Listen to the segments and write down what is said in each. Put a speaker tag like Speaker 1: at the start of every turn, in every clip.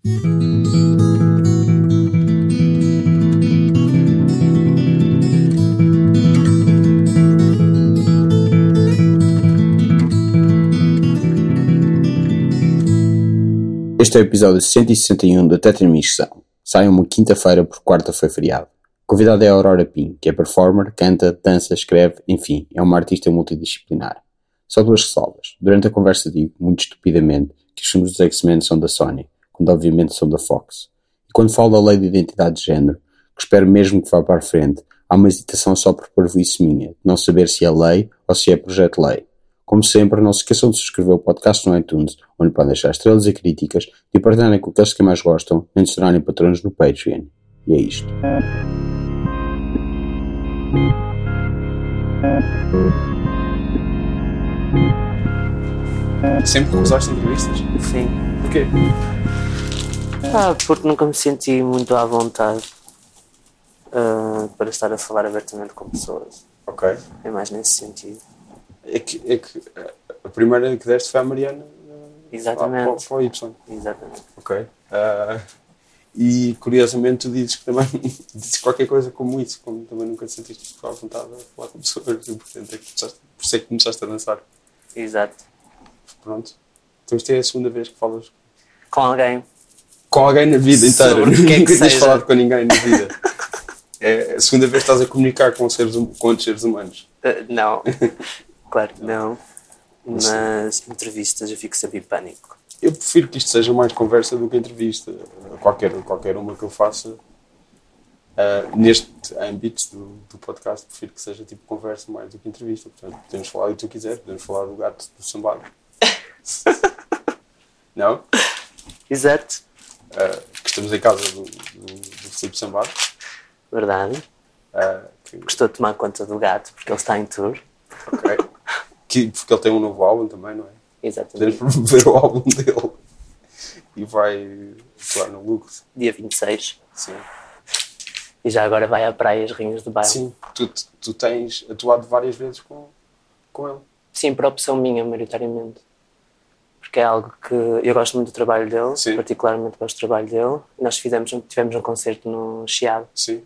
Speaker 1: Este é o episódio 161 da Tetramissão. Sai uma quinta-feira porque quarta foi feriado. O convidado é a Aurora Pin, que é performer, canta, dança, escreve, enfim, é uma artista multidisciplinar. Só duas ressalvas. Durante a conversa digo, muito estupidamente, que os filmes dos X-Men são da Sony, quando obviamente são da Fox. E quando falo da lei de identidade de género, que espero mesmo que vá para a frente, há uma hesitação só por parvoíce minha, de não saber se é lei ou se é projeto-lei. Como sempre, não se esqueçam de subscrever o podcast no iTunes, onde podem deixar estrelas e críticas, de partilharem com aqueles que mais gostam, nem de se patronos no Patreon. E é isto.
Speaker 2: Sempre recusaste entrevistas?
Speaker 3: Sim.
Speaker 2: Porquê?
Speaker 3: Ah, porque nunca me senti muito à vontade ah, para estar a falar abertamente com pessoas.
Speaker 2: Ok.
Speaker 3: É mais nesse sentido.
Speaker 2: É que, é que a primeira que deste foi a Mariana.
Speaker 3: Exatamente.
Speaker 2: Para, para o Y.
Speaker 3: Exatamente.
Speaker 2: Ok. Ah, e curiosamente tu dizes que também dizes qualquer coisa como isso, como também nunca te sentiste à vontade a falar com pessoas, e portanto é que começaste, por isso é que começaste a dançar.
Speaker 3: Exato.
Speaker 2: Pronto. Então isto é a segunda vez que falas
Speaker 3: Com alguém.
Speaker 2: com alguém na vida inteira.
Speaker 3: Sobre o que é que
Speaker 2: Nunca tinhas
Speaker 3: seja.
Speaker 2: falado com ninguém na vida. É a segunda vez que estás a comunicar com, seres, hum- com outros seres humanos.
Speaker 3: Ah, não. claro que não. Mas entrevistas eu fico sempre em pânico.
Speaker 2: Eu prefiro que isto seja mais conversa do que entrevista. Qualquer, qualquer uma que eu faça ah, neste âmbito do, do podcast, prefiro que seja tipo conversa mais do que entrevista. Portanto, podemos falar do que tu quiser, podemos falar do gato do sambado. Não?
Speaker 3: Exato.
Speaker 2: Que estamos em casa do, do, do Filipe Sambado.
Speaker 3: Verdade.
Speaker 2: ah, que,
Speaker 3: Gostou de tomar conta do gato porque ele está em tour.
Speaker 2: ok. Que, porque ele tem um novo álbum também, não é?
Speaker 3: Exatamente.
Speaker 2: Podemos ver o álbum dele e vai atuar no Lucas.
Speaker 3: Dia 26.
Speaker 2: Sim.
Speaker 3: E já agora vai à praia as Rinhas do Bairro.
Speaker 2: Sim, tu, tu tens atuado várias vezes com, com ele.
Speaker 3: Sim, por opção minha, maioritariamente. Porque é algo que eu gosto muito do trabalho dele,
Speaker 2: Sim.
Speaker 3: particularmente gosto do trabalho dele. Nós fizemos, tivemos um concerto no Chiado,
Speaker 2: Sim.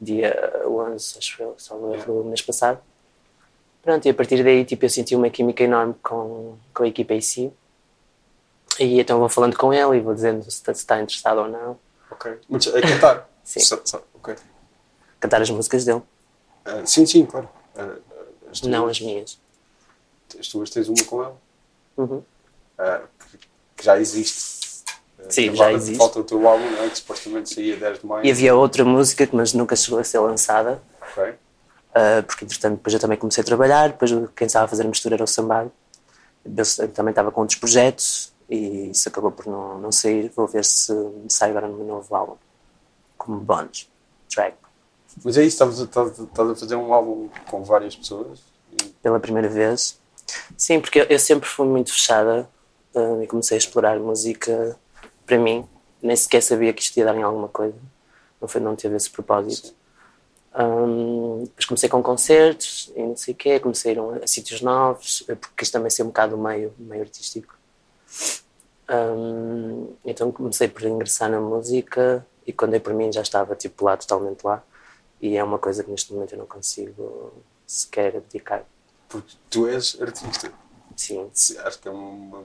Speaker 3: dia 11, acho eu, só o mês passado. Pronto, e a partir daí tipo, eu senti uma química enorme com, com a equipa em si. E então vou falando com ele e vou dizendo se está, se está interessado ou não.
Speaker 2: Ok. Mas a cantar?
Speaker 3: Sim.
Speaker 2: Só- só- ok.
Speaker 3: Cantar as músicas dele,
Speaker 2: Ah, sim, sim, claro. Ah, as
Speaker 3: não as minhas.
Speaker 2: As tuas tens uma com ele.
Speaker 3: Uhum.
Speaker 2: Ah, que, já existe. Ah,
Speaker 3: Sim, já existe.
Speaker 2: Falta o teu álbum, não é? Que supostamente saía 10 de maio.
Speaker 3: E havia outra música, que mas nunca chegou a ser lançada. Uh, porque entretanto depois eu também comecei a trabalhar, depois quem estava a fazer a mistura era o Sambado. Eu também estava com outros projetos e isso acabou por não, não sair. Vou ver se sai agora no meu novo álbum, como bónus, track,
Speaker 2: Mas é isso, estás a- estás a fazer um álbum com várias pessoas.
Speaker 3: Pela primeira vez. Sim, porque eu, eu sempre fui muito fechada uh, e comecei a explorar música para mim. Nem sequer sabia que isto ia dar em alguma coisa. Não, foi, não teve esse propósito. Um, depois comecei com concertos e não sei o quê, comecei a ir a, a sítios novos, eh, porque quis também ser um bocado o meio, meio artístico. Um, então comecei por ingressar na música e quando é por mim já estava tipo lá, totalmente lá. E é uma coisa que neste momento eu não consigo sequer dedicar.
Speaker 2: Porque tu és artista.
Speaker 3: Sim,
Speaker 2: Acho que é uma,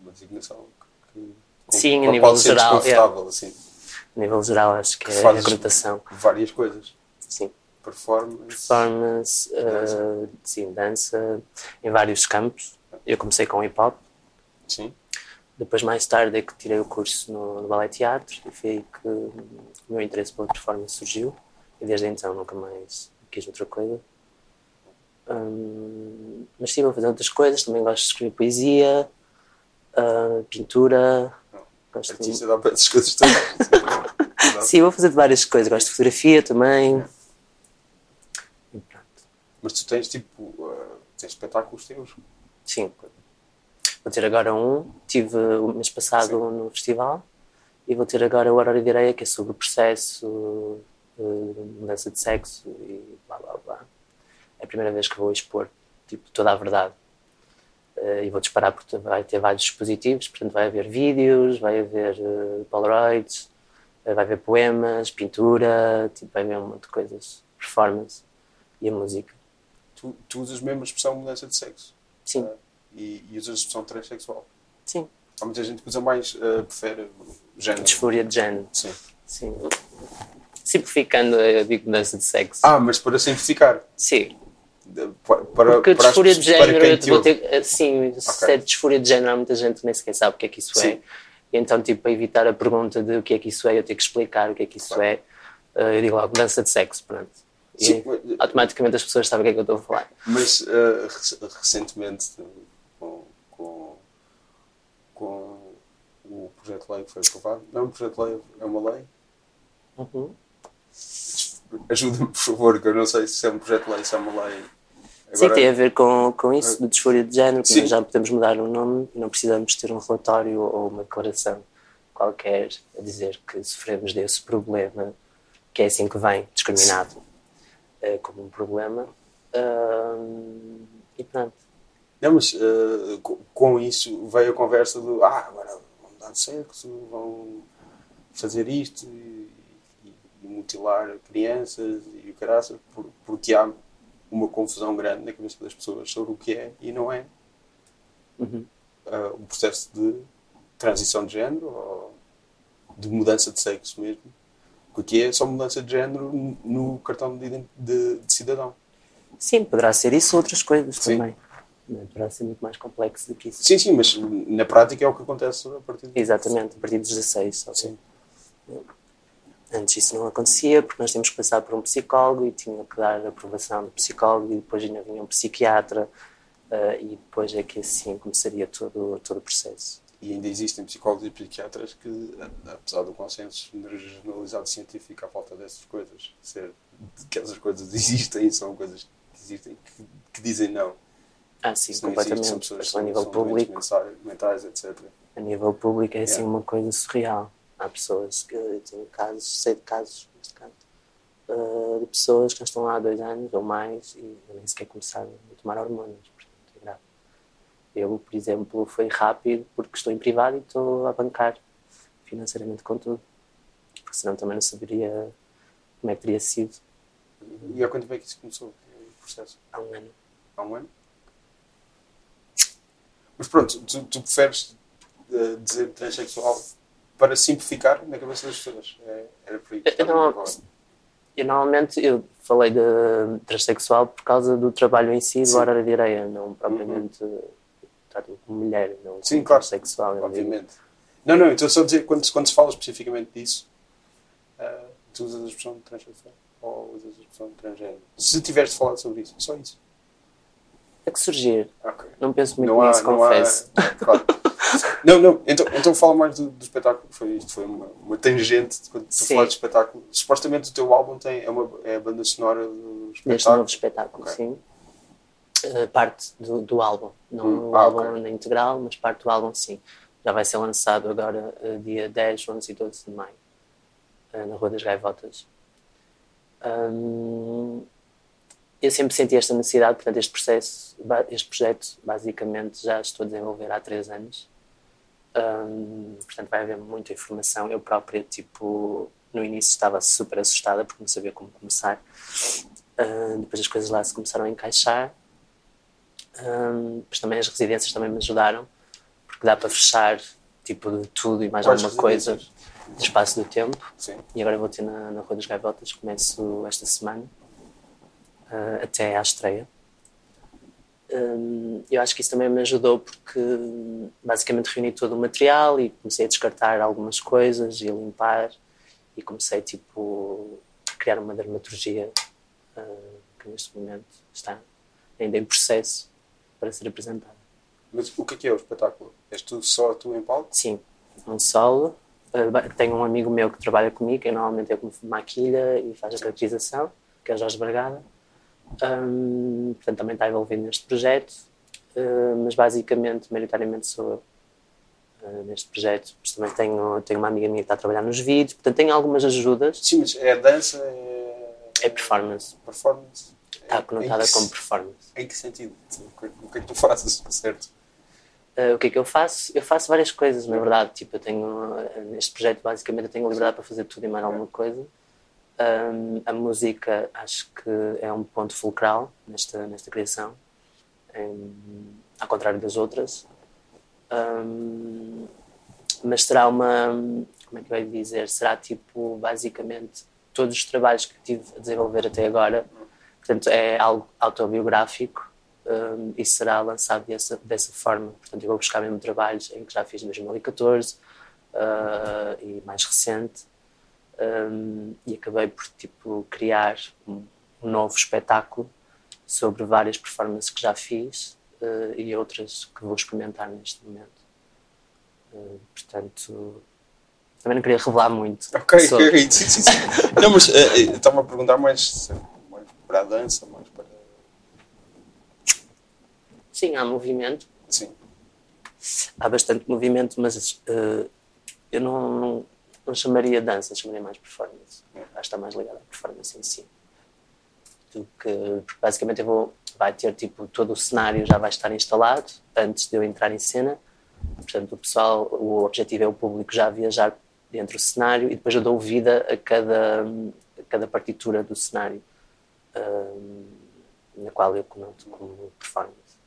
Speaker 2: uma, designação que, com,
Speaker 3: Sim, a nível geral,
Speaker 2: confortável, assim.
Speaker 3: a nível geral acho que,
Speaker 2: Que
Speaker 3: é a
Speaker 2: fazes
Speaker 3: conotação.
Speaker 2: várias coisas.
Speaker 3: Sim.
Speaker 2: Performance.
Speaker 3: Performance, uh, sim, dança, em vários campos. Eu comecei com hip hop,
Speaker 2: Sim.
Speaker 3: Depois, mais tarde, é que tirei o curso no, no Ballet Teatro e foi aí que o meu interesse pela performance surgiu. E desde então nunca mais quis outra coisa. Hum, mas sim, vou fazer outras coisas. Também gosto de escrever poesia, ah, pintura. Gosto de-
Speaker 2: Artista dá para essas coisas todas.
Speaker 3: Sim, vou fazer várias coisas. Gosto de fotografia também. Pronto.
Speaker 2: Mas tu tens tipo. uh, tens espetáculos teus.
Speaker 3: Sim. Vou ter agora um. Tive o mês passado
Speaker 2: Sim.
Speaker 3: no festival. E vou ter agora o Horário de Areia, que é sobre o processo de mudança de sexo e blá blá blá. É a primeira vez que vou expor tipo, toda a verdade. Uh, e vou disparar porque vai ter vários dispositivos, portanto vai haver vídeos, vai haver uh, Polaroids, uh, vai haver poemas, pintura, tipo, vai haver um monte de coisas, performance e a música.
Speaker 2: Tu, tu usas mesmo a expressão mudança de sexo?
Speaker 3: Sim.
Speaker 2: Uh, e, e usas a expressão transexual?
Speaker 3: Sim.
Speaker 2: Há muita gente que usa mais, uh, prefere género.
Speaker 3: Disfúria de género.
Speaker 2: Sim.
Speaker 3: Sim. Simplificando, eu digo mudança de sexo.
Speaker 2: Ah, mas para simplificar?
Speaker 3: Sim.
Speaker 2: Para, para,
Speaker 3: Porque
Speaker 2: para
Speaker 3: disfúria de género, eu vou
Speaker 2: ouve.
Speaker 3: ter, sim, se é disfúria de género, há muita gente que nem sequer sabe o que é que isso é.
Speaker 2: Sim.
Speaker 3: E então, tipo, para evitar a pergunta de o que é que isso é, eu tenho que explicar o que é que isso
Speaker 2: Claro.
Speaker 3: é, eh, eu digo logo mudança de sexo, pronto. E
Speaker 2: Sim,
Speaker 3: automaticamente as pessoas sabem o que é que eu estou a falar.
Speaker 2: Mas uh, rec- recentemente, com, com, com o projeto de lei que foi aprovado, não é um projeto de lei, é uma lei.
Speaker 3: Uhum.
Speaker 2: Ajuda-me, por favor, que eu não sei se é um projeto de lei, se é uma lei.
Speaker 3: Sim, tem a ver com, com isso, de disfúria de género, que já podemos mudar o nome e não precisamos ter um relatório ou uma declaração qualquer a dizer que sofremos desse problema, que é assim que vem, discriminado eh, como um problema. Ahm, e pronto.
Speaker 2: Não, mas uh, co- com isso veio a conversa do ah, agora vão dar sexo, vão fazer isto e, e- e mutilar crianças e o caraças, por, porque há uma confusão grande na cabeça das pessoas sobre o que é e não é
Speaker 3: Uhum.
Speaker 2: uh, um processo de transição de género ou de mudança de sexo mesmo. O que é só mudança de género no- cartão de, de- de cidadão.
Speaker 3: Sim, poderá ser isso ou outras coisas
Speaker 2: Sim.
Speaker 3: também. Poderá ser muito mais complexo do que isso.
Speaker 2: Sim, sim, mas na prática é o que acontece a partir de
Speaker 3: Exatamente, a partir dos 16. Só.
Speaker 2: Sim.
Speaker 3: Antes isso não acontecia porque nós tínhamos que passar por um psicólogo e tinha que dar a aprovação do psicólogo e depois ainda vinha um psiquiatra eh, e depois é que assim começaria todo, todo o processo.
Speaker 2: E ainda existem psicólogos e psiquiatras que, a- apesar do consenso generalizado científico à falta dessas coisas, ser que essas coisas existem e são coisas que existem, que, que dizem não.
Speaker 3: Ah, sim,
Speaker 2: não existe,
Speaker 3: completamente.
Speaker 2: são pessoas
Speaker 3: a nível
Speaker 2: são
Speaker 3: público,
Speaker 2: mentais, etc.
Speaker 3: a nível público é assim
Speaker 2: Yeah.
Speaker 3: uma coisa surreal. Há pessoas que eu tenho casos, sei de casos, neste caso, eh, de pessoas que já estão lá há dois anos ou mais e nem sequer começaram a tomar hormonas. Portanto, é grave. Eu, por exemplo, foi rápido porque estou em privado e estou a bancar financeiramente com tudo. Porque senão também não saberia como é que teria sido
Speaker 2: E há quanto tempo é que isso começou, o processo?
Speaker 3: há um ano.
Speaker 2: Há um ano? Mas pronto, tu, tu preferes eh, dizer transexual para simplificar na cabeça das pessoas. É, era por aí
Speaker 3: Eu não-. Eu normalmente eu falei de transexual por causa do trabalho em si, do
Speaker 2: Sim.
Speaker 3: horário de areia, não propriamente trato-me como mulher, não
Speaker 2: Sim,
Speaker 3: como
Speaker 2: claro.
Speaker 3: transexual. digo.
Speaker 2: Obviamente. Não, não, então só dizer, quando, quando se fala especificamente disso, eh, tu usas a expressão de transexual ou usas a expressão de transgénero. Se tiveres de falar sobre isso, só isso.
Speaker 3: É que surgir.
Speaker 2: Ok.
Speaker 3: Não penso muito
Speaker 2: Não há,
Speaker 3: nisso, confesso.
Speaker 2: há. Claro. Não, não, então, então fala mais do, do espetáculo. Foi, isto foi uma, uma tangente quando tu
Speaker 3: Sim.
Speaker 2: falaste de espetáculo. Supostamente o teu álbum tem, é, uma, é a banda sonora do
Speaker 3: Deste
Speaker 2: espetáculo.
Speaker 3: novo espetáculo,
Speaker 2: Ok.
Speaker 3: sim. Eh, parte do, do álbum. Não
Speaker 2: Hum,
Speaker 3: o
Speaker 2: ah,
Speaker 3: álbum
Speaker 2: ok.
Speaker 3: na integral, mas parte do álbum, sim. Já vai ser lançado agora eh, dia 10, 11 e 12 de maio, eh, na Rua das Gaivotas. Eu sempre senti esta necessidade, portanto, este processo, este projeto, basicamente, já estou a desenvolver há três anos. Portanto, vai haver muita informação. Eu própria, tipo, no início estava super assustada porque não sabia como começar. Depois as coisas lá se começaram a encaixar. Hum, depois também as residências também me ajudaram, porque dá para fechar, tipo, de tudo e mais
Speaker 2: Quais
Speaker 3: alguma coisa de espaço do tempo.
Speaker 2: Sim.
Speaker 3: E agora vou ter na, na Rua das Gaivotas, começo esta semana, ah, até à estreia. Hum, eu acho que isso também me ajudou porque hum, basicamente reuni todo o material e comecei a descartar algumas coisas e a limpar e comecei tipo a criar uma dramaturgia ah, que neste momento está ainda em processo para ser apresentada.
Speaker 2: Mas o que é que é o espetáculo? És tu só tu em palco?
Speaker 3: Sim, um solo. Uh, ba- tenho um amigo meu que trabalha comigo, que normalmente é como maquilha e faz a caracterização, que é o Jorge Bragada. Um, portanto, também está envolvido neste projeto, uh, mas basicamente, maioritariamente sou eu uh, neste projeto. Mas também tenho, tenho uma amiga minha que está a trabalhar nos vídeos, portanto, tenho algumas ajudas.
Speaker 2: Sim, mas é dança, é,
Speaker 3: É performance,
Speaker 2: performance.
Speaker 3: está
Speaker 2: Em-
Speaker 3: conotada
Speaker 2: que,
Speaker 3: como performance.
Speaker 2: Em que sentido? O que, o que é que tu fazes, certo?
Speaker 3: Uh, o que é que eu faço? Eu faço várias coisas, na verdade. Tipo, eu tenho, neste projeto, basicamente, eu tenho liberdade para fazer tudo e mais alguma coisa. Um, a música, acho que é um ponto fulcral nesta, nesta criação, em, ao contrário das outras. Um, mas será uma. Como é que eu ia dizer? Será tipo, basicamente, todos os trabalhos que tive a desenvolver até agora. Portanto, é algo autobiográfico um, e será lançado dessa, dessa forma. Portanto, eu vou buscar mesmo trabalhos em que já fiz em 2014 uh, e mais recente. Um, e acabei por tipo criar um, um, novo espetáculo sobre várias performances que já fiz uh, e outras que vou experimentar neste momento. Uh, portanto, também não queria revelar muito.
Speaker 2: Ok, sobre. ok, sim, sim, sim. não, mas uh, estava a perguntar mais, mais para a dança, mais para.
Speaker 3: Sim, há movimento.
Speaker 2: Sim.
Speaker 3: Há bastante movimento, mas eu não, não não chamaria dança, chamaria mais performance. Acho que está mais ligado à performance em si. Do que, basicamente eu vou, vai ter tipo todo o cenário já vai estar instalado antes de eu entrar em cena. Portanto, o pessoal, o objetivo é o público já viajar dentro do cenário e depois eu dou vida a cada, a cada partitura do cenário um, na qual eu conoto como performance.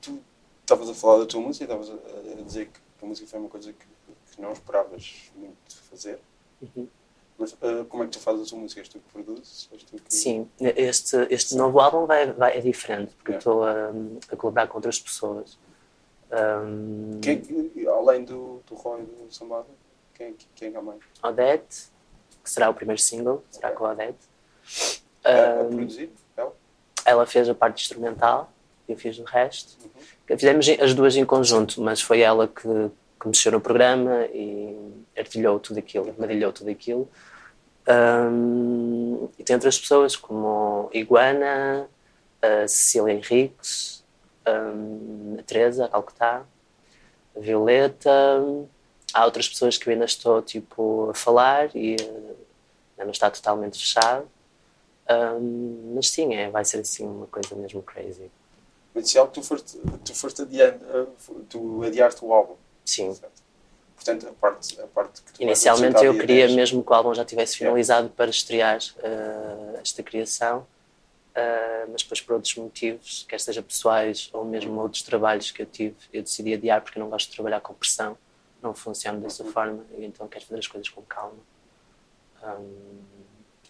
Speaker 2: Tu estavas a falar da tua música estavas a dizer que a música foi uma coisa que que não esperavas muito fazer.
Speaker 3: Uhum.
Speaker 2: Mas uh, como é que tu fazes a tua música? És tu que produzes? Tu que...
Speaker 3: Sim, este, este novo álbum vai, vai, é diferente, porque yeah. estou a, a, colaborar com outras pessoas. Um...
Speaker 2: Quem, além do, do Roy e do Sambada, quem, quem é mais?
Speaker 3: Odete, que será o primeiro single, será com a Odete.
Speaker 2: Um, a produzir? Ela?
Speaker 3: Ela fez a parte instrumental, eu fiz o resto. Uhum. Fizemos as duas em conjunto, mas foi ela que que mexeu no programa e artilhou tudo aquilo, madilhou tudo aquilo. Um, e tem outras pessoas como Iguana, a Cecília Henriques, a Teresa, a Calcutá, a Violeta. Há outras pessoas que eu ainda estou tipo, a falar e uh, ainda não está totalmente fechado. Um, mas sim, é, vai ser assim uma coisa mesmo crazy.
Speaker 2: Mas se é algo que tu foste, tu foste adiando, uh, tu adiaste o álbum
Speaker 3: Sim.
Speaker 2: Portanto, a parte, a parte que tu
Speaker 3: Inicialmente eu queria mesmo que o álbum já tivesse finalizado para estrear uh, esta criação, uh, mas depois por outros motivos, quer seja pessoais ou mesmo outros trabalhos que eu tive, eu decidi adiar porque não gosto de trabalhar com pressão, não funciona dessa uhum. forma, e então quero fazer as coisas com calma. Um,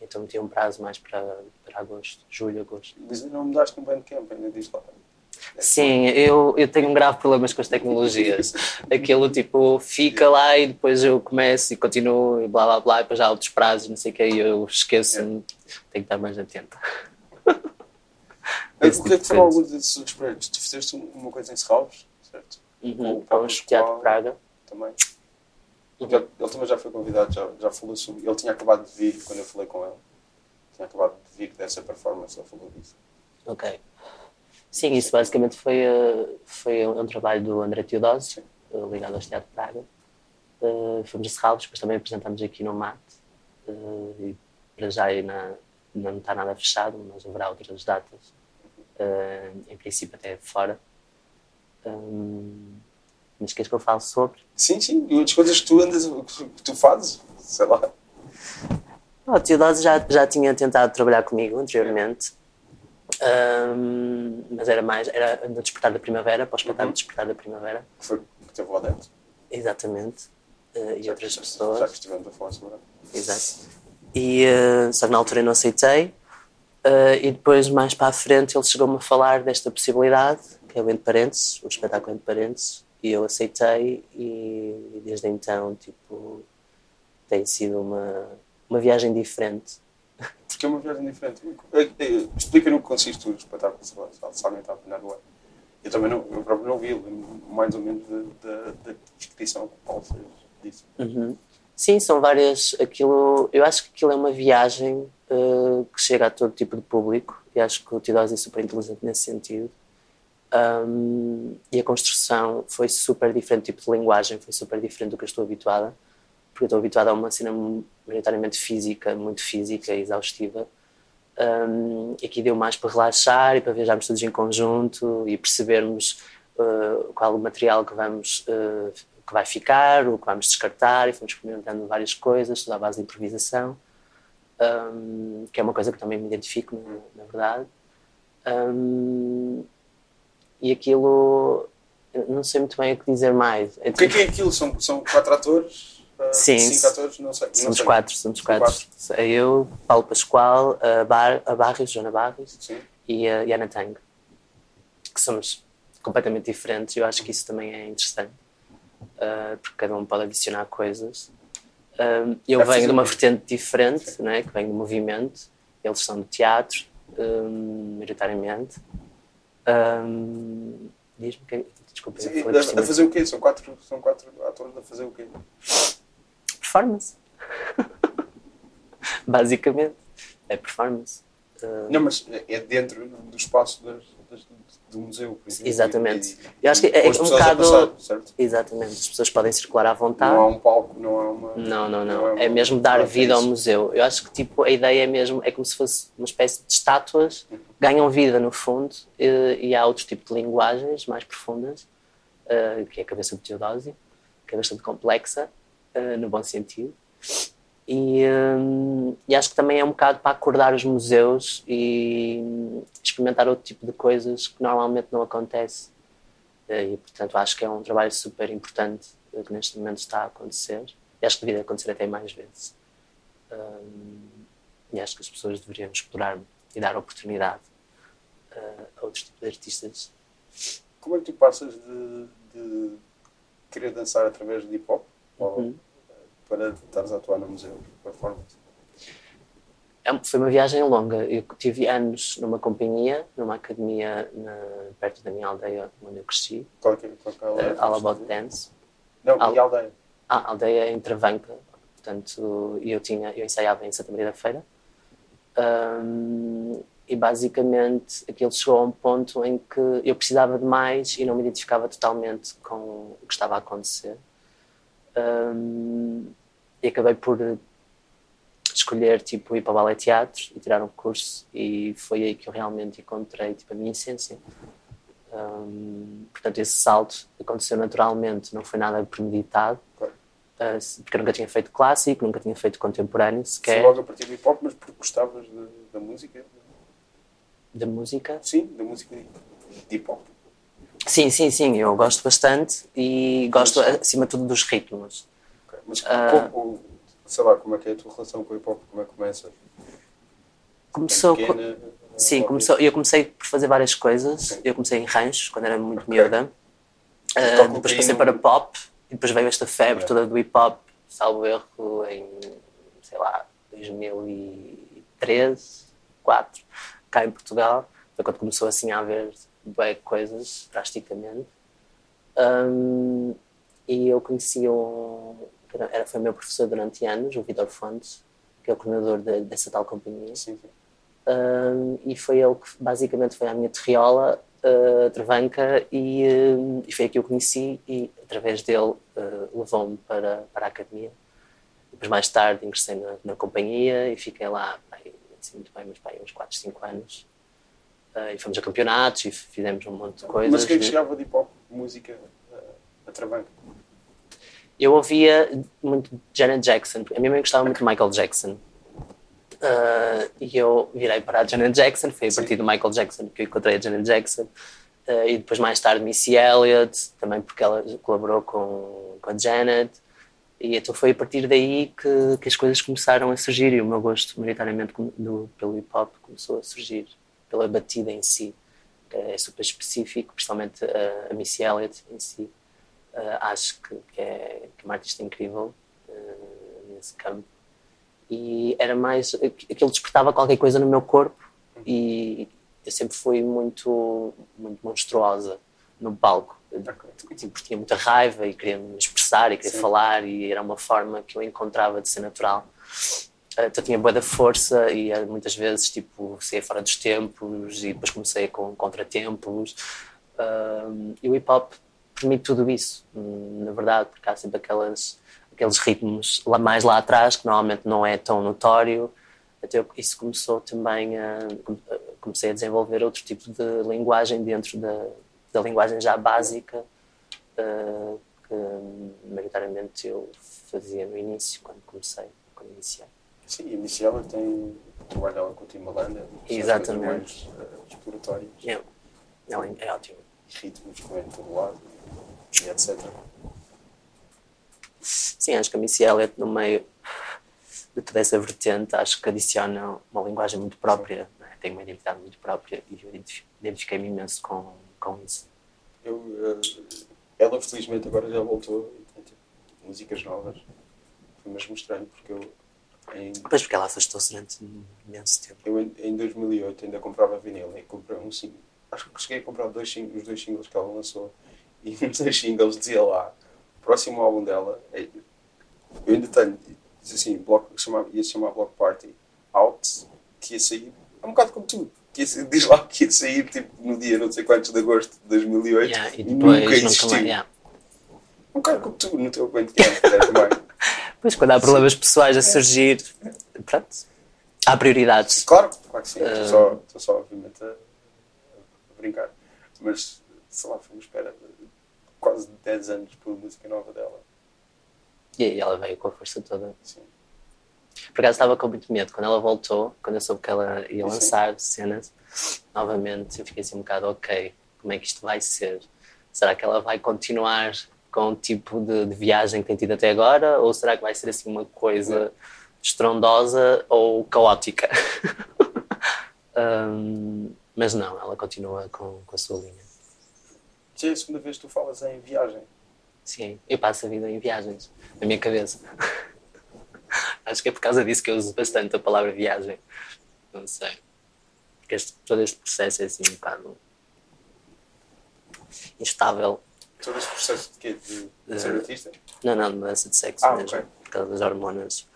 Speaker 3: então meti um prazo mais para, para agosto, julho, agosto.
Speaker 2: Mas não mudaste no Bandcamp, ainda diz lá.
Speaker 3: Sim, eu, eu tenho um grave problemas com as tecnologias. Aquilo tipo fica lá e depois eu começo e continuo e blá blá blá, e depois há outros prazos, não sei o que, e eu esqueço-me, tenho que estar mais atento.
Speaker 2: Mas porquê que foram alguns desses outros projetos? Tu fizeste uma coisa em Serralves, certo?
Speaker 3: Uhum, para o Teatro Praga.
Speaker 2: Também. Uhum. Ele, ele, também já foi convidado, já, já falou sobre. Ele tinha acabado de vir quando eu falei com ele. Tinha acabado de vir dessa performance, ele falou disso.
Speaker 3: Ok. Sim, isso basicamente foi, eh, foi um, trabalho do André Teodose, eh, ligado ao Teatro de Praga. Uh, fomos encerrados, depois também apresentamos aqui no MAT. Uh, e para já ainda não está nada fechado, mas haverá outras datas, uh, em princípio até fora. Um, mas queres que eu fale sobre?
Speaker 2: Sim, sim, e outras coisas que tu andas, que tu fazes, sei lá.
Speaker 3: Oh, o Teodose já, já tinha tentado trabalhar comigo anteriormente. Um, mas era mais, era no Despertar da Primavera, para o espetáculo uhum. Despertar da Primavera.
Speaker 2: Que foi que teve lá dentro.
Speaker 3: Exatamente. Uh, e
Speaker 2: já
Speaker 3: outras pessoas.
Speaker 2: Já que estivemos a falar sobre
Speaker 3: Exato. E, uh, só que na altura eu não aceitei. Uh, e depois, mais para a frente, ele chegou-me a falar desta possibilidade, que é o Entre o espetáculo Entre e eu aceitei. E, e desde então, tipo, tem sido uma, uma viagem diferente
Speaker 2: é uma viagem diferente. Explica no que consiste o espetáculo, se alguém está a apanhar o Eu também não, eu próprio não vi, mais ou menos da, descrição que o Paulo fez disso.
Speaker 3: Uhum. Sim, são várias. Aquilo, eu acho que aquilo é uma viagem uh, que chega a todo tipo de público e acho que o Tidose é super inteligente nesse sentido. Um, e a construção foi super diferente, o tipo de linguagem foi super diferente do que eu estou habituada porque estou habituado a uma cena maioritariamente física, muito física e exaustiva. Um, aqui deu mais para relaxar e para viajarmos todos em conjunto e percebermos uh, qual o material que vamos uh, que vai ficar, o que vamos descartar e fomos experimentando várias coisas, tudo à base de improvisação, um, que é uma coisa que também me identifico, na, na verdade. Um, e aquilo, não sei muito bem o que dizer mais.
Speaker 2: O que é que é aquilo? São, são quatro atores?
Speaker 3: Sim,
Speaker 2: cinco atores? Não sei.
Speaker 3: Somos sei. quatro, somos quatro. quatro. Eu, Paulo Pascoal, a, Bar, a Barris, Joana Barris
Speaker 2: Sim.
Speaker 3: e a Yana Tang, que somos completamente diferentes eu acho que isso também é interessante, uh, porque cada um pode adicionar coisas. Uh, eu é venho de uma vertente diferente, né, que venho do movimento, eles são do teatro, um, maioritariamente. Um, Diz-me que. Desculpa,
Speaker 2: Sim, a fazer o quê? São quatro, são quatro atores a fazer o quê?
Speaker 3: Performance. Basicamente. É performance.
Speaker 2: Uh, não, mas é dentro do espaço das, das, do museu, exemplo.
Speaker 3: Exatamente. E, eu acho que é, é um bocado. Passar, exatamente. As pessoas podem circular à vontade.
Speaker 2: Não há um palco, não há uma.
Speaker 3: Não, não, não. não é, uma, é, mesmo dar vida ao museu. Eu acho que tipo, a ideia é mesmo. É como se fosse uma espécie de estátuas uhum ganham vida no fundo e, e há outro tipo de linguagens mais profundas, uh, que é a cabeça de Teodósio, que é bastante complexa, uh, no bom sentido. E, um, e, acho que também é um bocado para acordar os museus e experimentar outro tipo de coisas que normalmente não acontece. Uh, e, portanto, acho que é um trabalho super importante que neste momento está a acontecer. E acho que devia acontecer até mais vezes. Um, e acho que as pessoas deveriam explorar e dar oportunidade a outros tipos de artistas.
Speaker 2: Como é que tu passas de, de querer dançar através de hip hop uhum. para estares a atuar no museu de performance?
Speaker 3: É, foi uma viagem longa. Eu tive anos numa companhia, numa academia na, perto da minha aldeia onde eu cresci.
Speaker 2: Qual é, que, qual é a aldeia?
Speaker 3: Uh, All About Dance.
Speaker 2: Não, Al... e aldeia?
Speaker 3: Ah, a aldeia em Travanca. Portanto, eu, tinha, eu ensaiava em Santa Maria da Feira. Um, e basicamente aquilo chegou a um ponto em que eu precisava de mais e não me identificava totalmente com o que estava a acontecer. Um, e acabei por escolher tipo ir para ballet teatro e tirar um curso e foi aí que eu realmente encontrei tipo a minha essência. Um, portanto esse salto aconteceu naturalmente, não foi nada premeditado. Uh, porque eu nunca tinha feito clássico, nunca tinha feito contemporâneo sequer.
Speaker 2: Foi logo a partir do hip hop, mas porque gostavas da música?
Speaker 3: Da música?
Speaker 2: Sim, da música de hip hop.
Speaker 3: Sim, sim, sim, eu gosto bastante e gosto mas, acima de tudo dos ritmos.
Speaker 2: Okay. Mas uh, como, sei lá, como é que é a tua relação com o hip hop? Como é que começa?
Speaker 3: Começou pequena, com... Sim, começou, eu comecei por fazer várias coisas. Sim. Eu comecei em ranchos, quando era muito okay. miúda. Uh, depois passei para pop e depois veio esta febre toda do hip hop, salvo erro, em, sei lá, 2013, 2004 cá em Portugal. Foi quando começou assim a haver bem coisas, drasticamente. Um, e eu conheci um. Era, foi meu professor durante anos, o Vitor Fontes, que é o coordenador de, dessa tal companhia.
Speaker 2: Sim, sim.
Speaker 3: Um, e foi ele que basicamente foi a minha terriola, uh, Travanca, e, uh, e foi aí que eu conheci. E através dele uh, levou-me para, para a academia. Depois, mais tarde, ingressei na, na companhia e fiquei lá assim muito bem, mas uns 4, 5 anos. Uh, e fomos a campeonatos e fizemos um monte de coisas.
Speaker 2: Mas quem que chegava de hip hop, música, uh, a Travanca?
Speaker 3: Eu ouvia muito Janet Jackson. A minha mãe gostava muito de Michael Jackson. Uh, e eu virei para a Janet Jackson. Foi a Sim. partir do Michael Jackson que eu encontrei a Janet Jackson. Uh, e depois, mais tarde, Missy Elliott, também porque ela colaborou com, com a Janet. E então foi a partir daí que, que as coisas começaram a surgir e o meu gosto, maioritariamente, do, pelo hip hop começou a surgir, pela batida em si, que é super específico, principalmente a, a Missy Elliott em si. Uh, acho que, que, é, que é uma artista incrível uh, nesse campo. E era mais. aquilo despertava qualquer coisa no meu corpo e eu sempre fui muito, muito monstruosa no palco. Tipo, tinha muita raiva e queria me expressar e queria Sim. falar e era uma forma que eu encontrava de ser natural. Então tinha boa da força e ah, muitas vezes tipo saía fora dos tempos e depois comecei com contratempos. Uh, e o hip hop permite tudo isso, na verdade, porque há sempre aquelas, aqueles ritmos lá mais lá atrás que normalmente não é tão notório Até isso começou também a. Comecei a desenvolver outro tipo de linguagem dentro da, da linguagem já básica, eh, que maioritariamente eu fazia no início, quando comecei, quando iniciei.
Speaker 2: Sim, e a Elliott tem o trabalho dela com o Timbaland, é
Speaker 3: Exatamente.
Speaker 2: mais eh, exploratórias
Speaker 3: É, ela é ótimo.
Speaker 2: e ritmos vêm de todo lado e etc.
Speaker 3: Sim, acho que a Missy Elliott, no meio de toda essa vertente, acho que adiciona uma linguagem muito própria, não é? tem uma identidade muito própria e eu identifi- identifiquei-me imenso com, com isso.
Speaker 2: Eu, eh, ela felizmente agora já voltou e tem tipo, músicas novas. Foi mesmo estranho porque eu em,
Speaker 3: Pois porque ela afastou-se durante imenso tempo.
Speaker 2: eu em, em 2008 ainda comprava vinil e comprei um single. Acho que cheguei a comprar dois, os dois singles que ela lançou e nos dois singles dizia lá próximo álbum dela é- eu ainda tenho diz assim, block, chamava, ia chamar Block Party Out que ia sair é um bocado como tu que ia sair- diz lá que ia sair tipo, no dia não sei quantos de agosto de 2008
Speaker 3: Yeah, e depois
Speaker 2: nunca
Speaker 3: nunca
Speaker 2: existiu
Speaker 3: mais. yeah.
Speaker 2: um bocado como tu no teu Bandcamp também
Speaker 3: Pois quando há problemas pessoais a surgir, pronto, há prioridades.
Speaker 2: Claro, claro que sim. Estou só, estou só, obviamente, a, a brincar. Mas, sei lá, uma espera quase 10 anos por música nova dela.
Speaker 3: E aí ela veio com a força toda.
Speaker 2: Sim.
Speaker 3: Por acaso estava com muito medo. Quando ela voltou, quando eu soube que ela ia
Speaker 2: Sim.
Speaker 3: lançar cenas, novamente eu fiquei assim um bocado, ok, como é que isto vai ser? Será que ela vai continuar com o tipo de, de viagem que tem tido até agora? Ou será que vai ser assim uma coisa estrondosa ou caótica? Hum, mas não, ela continua com, com a sua linha.
Speaker 2: Já é a segunda vez que tu falas em viagem.
Speaker 3: Sim, eu passo a vida em viagens, na minha cabeça. Acho que é por causa disso que eu uso bastante a palavra viagem. Não sei. Porque este, todo este processo é assim um bocado instável.
Speaker 2: Todo esse processo de quê? De, de ser
Speaker 3: Eh,
Speaker 2: artista?
Speaker 3: Não, não, de mudança de sexo
Speaker 2: Ah,
Speaker 3: mesmo.
Speaker 2: ok.
Speaker 3: Por causa das hormonas.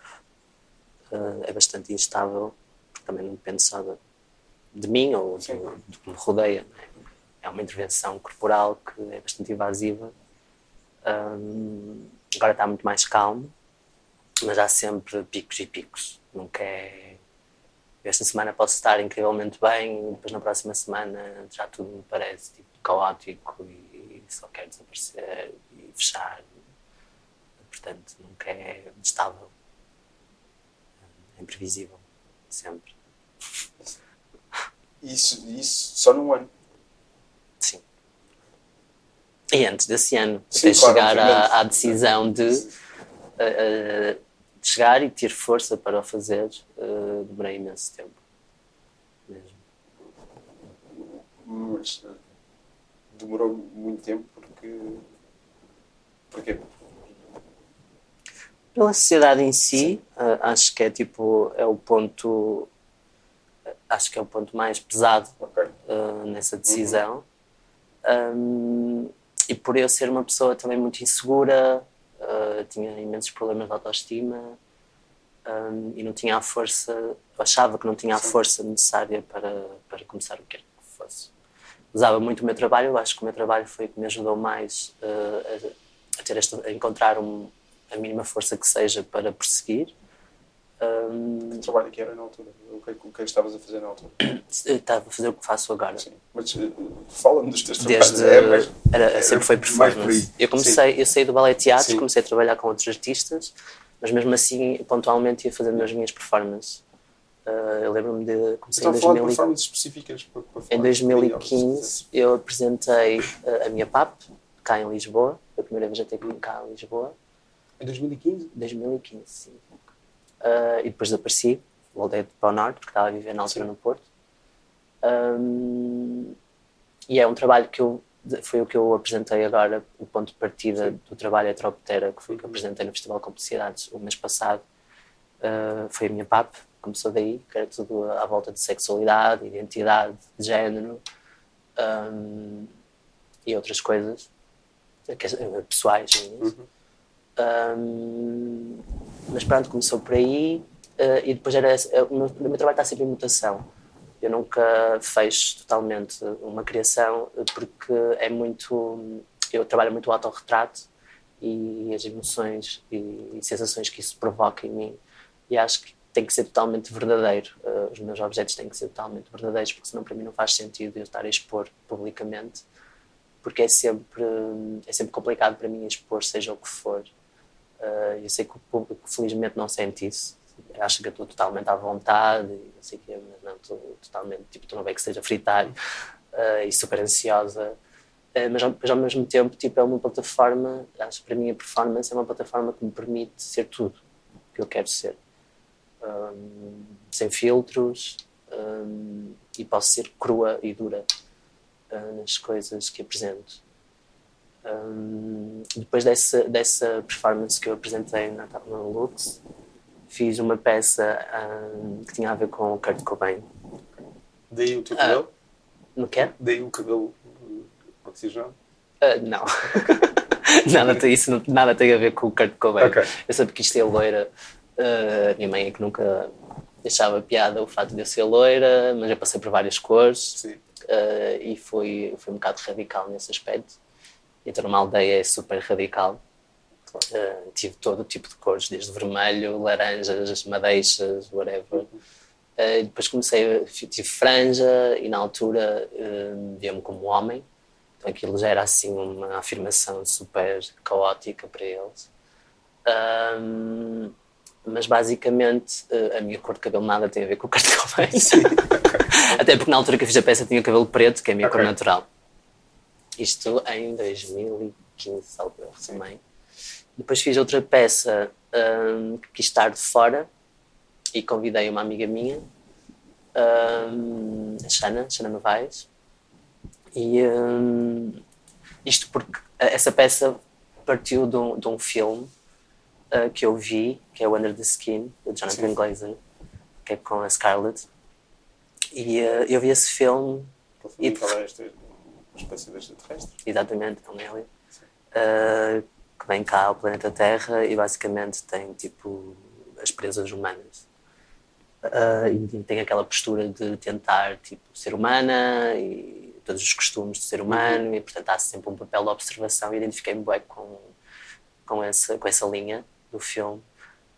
Speaker 3: eh, é bastante instável. Porque também não depende só de, de mim ou do, do que me rodeia. é? É uma intervenção corporal que é bastante invasiva. Hum, agora está muito mais calmo, mas há sempre picos e picos. Nunca é. Esta semana posso estar incrivelmente bem, depois na próxima semana já tudo me parece tipo, caótico e só quero desaparecer e fechar. Portanto, nunca é estável. É imprevisível, sempre.
Speaker 2: Isso, isso só num ano.
Speaker 3: Sim. E antes desse ano,
Speaker 2: Sim,
Speaker 3: até
Speaker 2: claro,
Speaker 3: chegar à, à decisão de, eh, eh, de chegar e ter força para o fazer, eh, demorei imenso tempo. Mesmo.
Speaker 2: Mas eh, demorou muito tempo porque. Porquê?
Speaker 3: Pela sociedade em si, eh, acho que é tipo, é o ponto, acho que é o ponto mais pesado
Speaker 2: Ok.
Speaker 3: uh, nessa decisão. Um, e por eu ser uma pessoa também muito insegura, uh, tinha imensos problemas de autoestima um, e não tinha a força, achava que não tinha a força necessária para, para começar o que quer que fosse. Usava muito o meu trabalho, eu acho que o meu trabalho foi o que me ajudou mais uh, a, ter esta, a encontrar um, a mínima força que seja para perseguir. Um,
Speaker 2: Que trabalho que era na altura? O que, o que estavas a fazer na altura?
Speaker 3: estava a fazer o que faço agora.
Speaker 2: Sim. Mas eh, fala-me dos teus trabalhos.
Speaker 3: Desde,
Speaker 2: É mais-
Speaker 3: era, sempre foi performance. Eu comecei, eu saí do ballet teatro,
Speaker 2: Sim.
Speaker 3: comecei a trabalhar com outros artistas, mas mesmo assim, pontualmente, ia fazendo as minhas performances. Ah, eu lembro-me de. Comecei em,
Speaker 2: a falar de
Speaker 3: 2000,
Speaker 2: performances específicas para, para
Speaker 3: em
Speaker 2: de
Speaker 3: 2015, eu apresentei ah, a minha PAP, cá em Lisboa. A primeira vez até que vim cá em Lisboa.
Speaker 2: Em 2015?
Speaker 3: 2015, sim. Ah, e depois desapareci, voltei para o Norte, porque estava a viver na altura
Speaker 2: Sim.
Speaker 3: no Porto. Ahm, e é um trabalho que eu, foi o que eu apresentei agora, o ponto de partida do trabalho Heteroptera, que foi o que eu apresentei no Festival de Complicidades o mês passado. Ah, foi a minha PAP, começou daí, que era tudo à volta de sexualidade, identidade, de género ahm, e outras coisas eh, pessoais minhas. Um, mas pronto, começou por aí uh, e depois era esse- o, meu, o meu trabalho está sempre em mutação. Eu nunca fecho totalmente uma criação porque é muito. Eu trabalho muito o autorretrato e as emoções e, e sensações que isso provoca em mim. E acho que tem que ser totalmente verdadeiro. Uh, os meus objetos têm que ser totalmente verdadeiros, porque senão para mim não faz sentido eu estar a expor publicamente, porque é sempre, é sempre complicado para mim expor, seja o que for. Uh, eu sei que o público, felizmente, não sente isso. Acha que eu estou totalmente à vontade, sei o quê, mas não, estou totalmente, tipo, tu não vê que esteja fritar uh, e super ansiosa. Uh, mas, mas, ao mesmo tempo, tipo, é uma plataforma, acho que para mim a performance é uma plataforma que me permite ser tudo que eu quero ser um, sem filtros um, e posso ser crua e dura uh, nas coisas que apresento. Um, depois dessa, dessa performance que eu apresentei na, na Lux, fiz uma peça que tinha a ver com o Kurt Cobain.
Speaker 2: Daí o teu cabelo? Uh,
Speaker 3: no quê?
Speaker 2: Daí o cabelo oxigenado?
Speaker 3: Uh, não. nada, isso nada tem a ver com o Kurt Cobain. Okay. Eu sempre quis ser loira Uh, minha mãe é que nunca deixava piada o fato de eu ser loira, mas eu passei por várias cores uh, e foi, foi um bocado radical nesse aspecto. Então, numa aldeia é super radical. Uh, tive todo o tipo de cores, desde vermelho, laranjas, madeixas, whatever. Uh, depois comecei, tive franja e na altura uh, via-me como homem. Então aquilo já era assim uma afirmação super caótica para eles. Um, mas basicamente eh, a minha cor de cabelo nada tem a ver com o cabelo. Até porque na altura que eu fiz a peça tinha cabelo preto, que é a minha okay. cor natural. Isto em 2015, salvo também. Depois fiz outra peça um, que quis estar de fora e convidei uma amiga minha, um, a Xana, Xana Novaes. E um, isto porque essa peça partiu de um, de um filme uh, que eu vi, que é o Under the Skin, do Jonathan Sim. Glazer, que é com a Scarlett. E uh, eu vi esse filme.
Speaker 2: e falar esta espécie de extraterrestre?
Speaker 3: Exatamente, é um alien. Uh, que vem cá ao planeta Terra e basicamente tem tipo as presas humanas. Uh, e tem aquela postura de tentar tipo, ser humana e todos os costumes de ser humano uhum. e portanto há sempre um papel de observação e identifiquei-me bem com, com, essa, com essa linha do filme,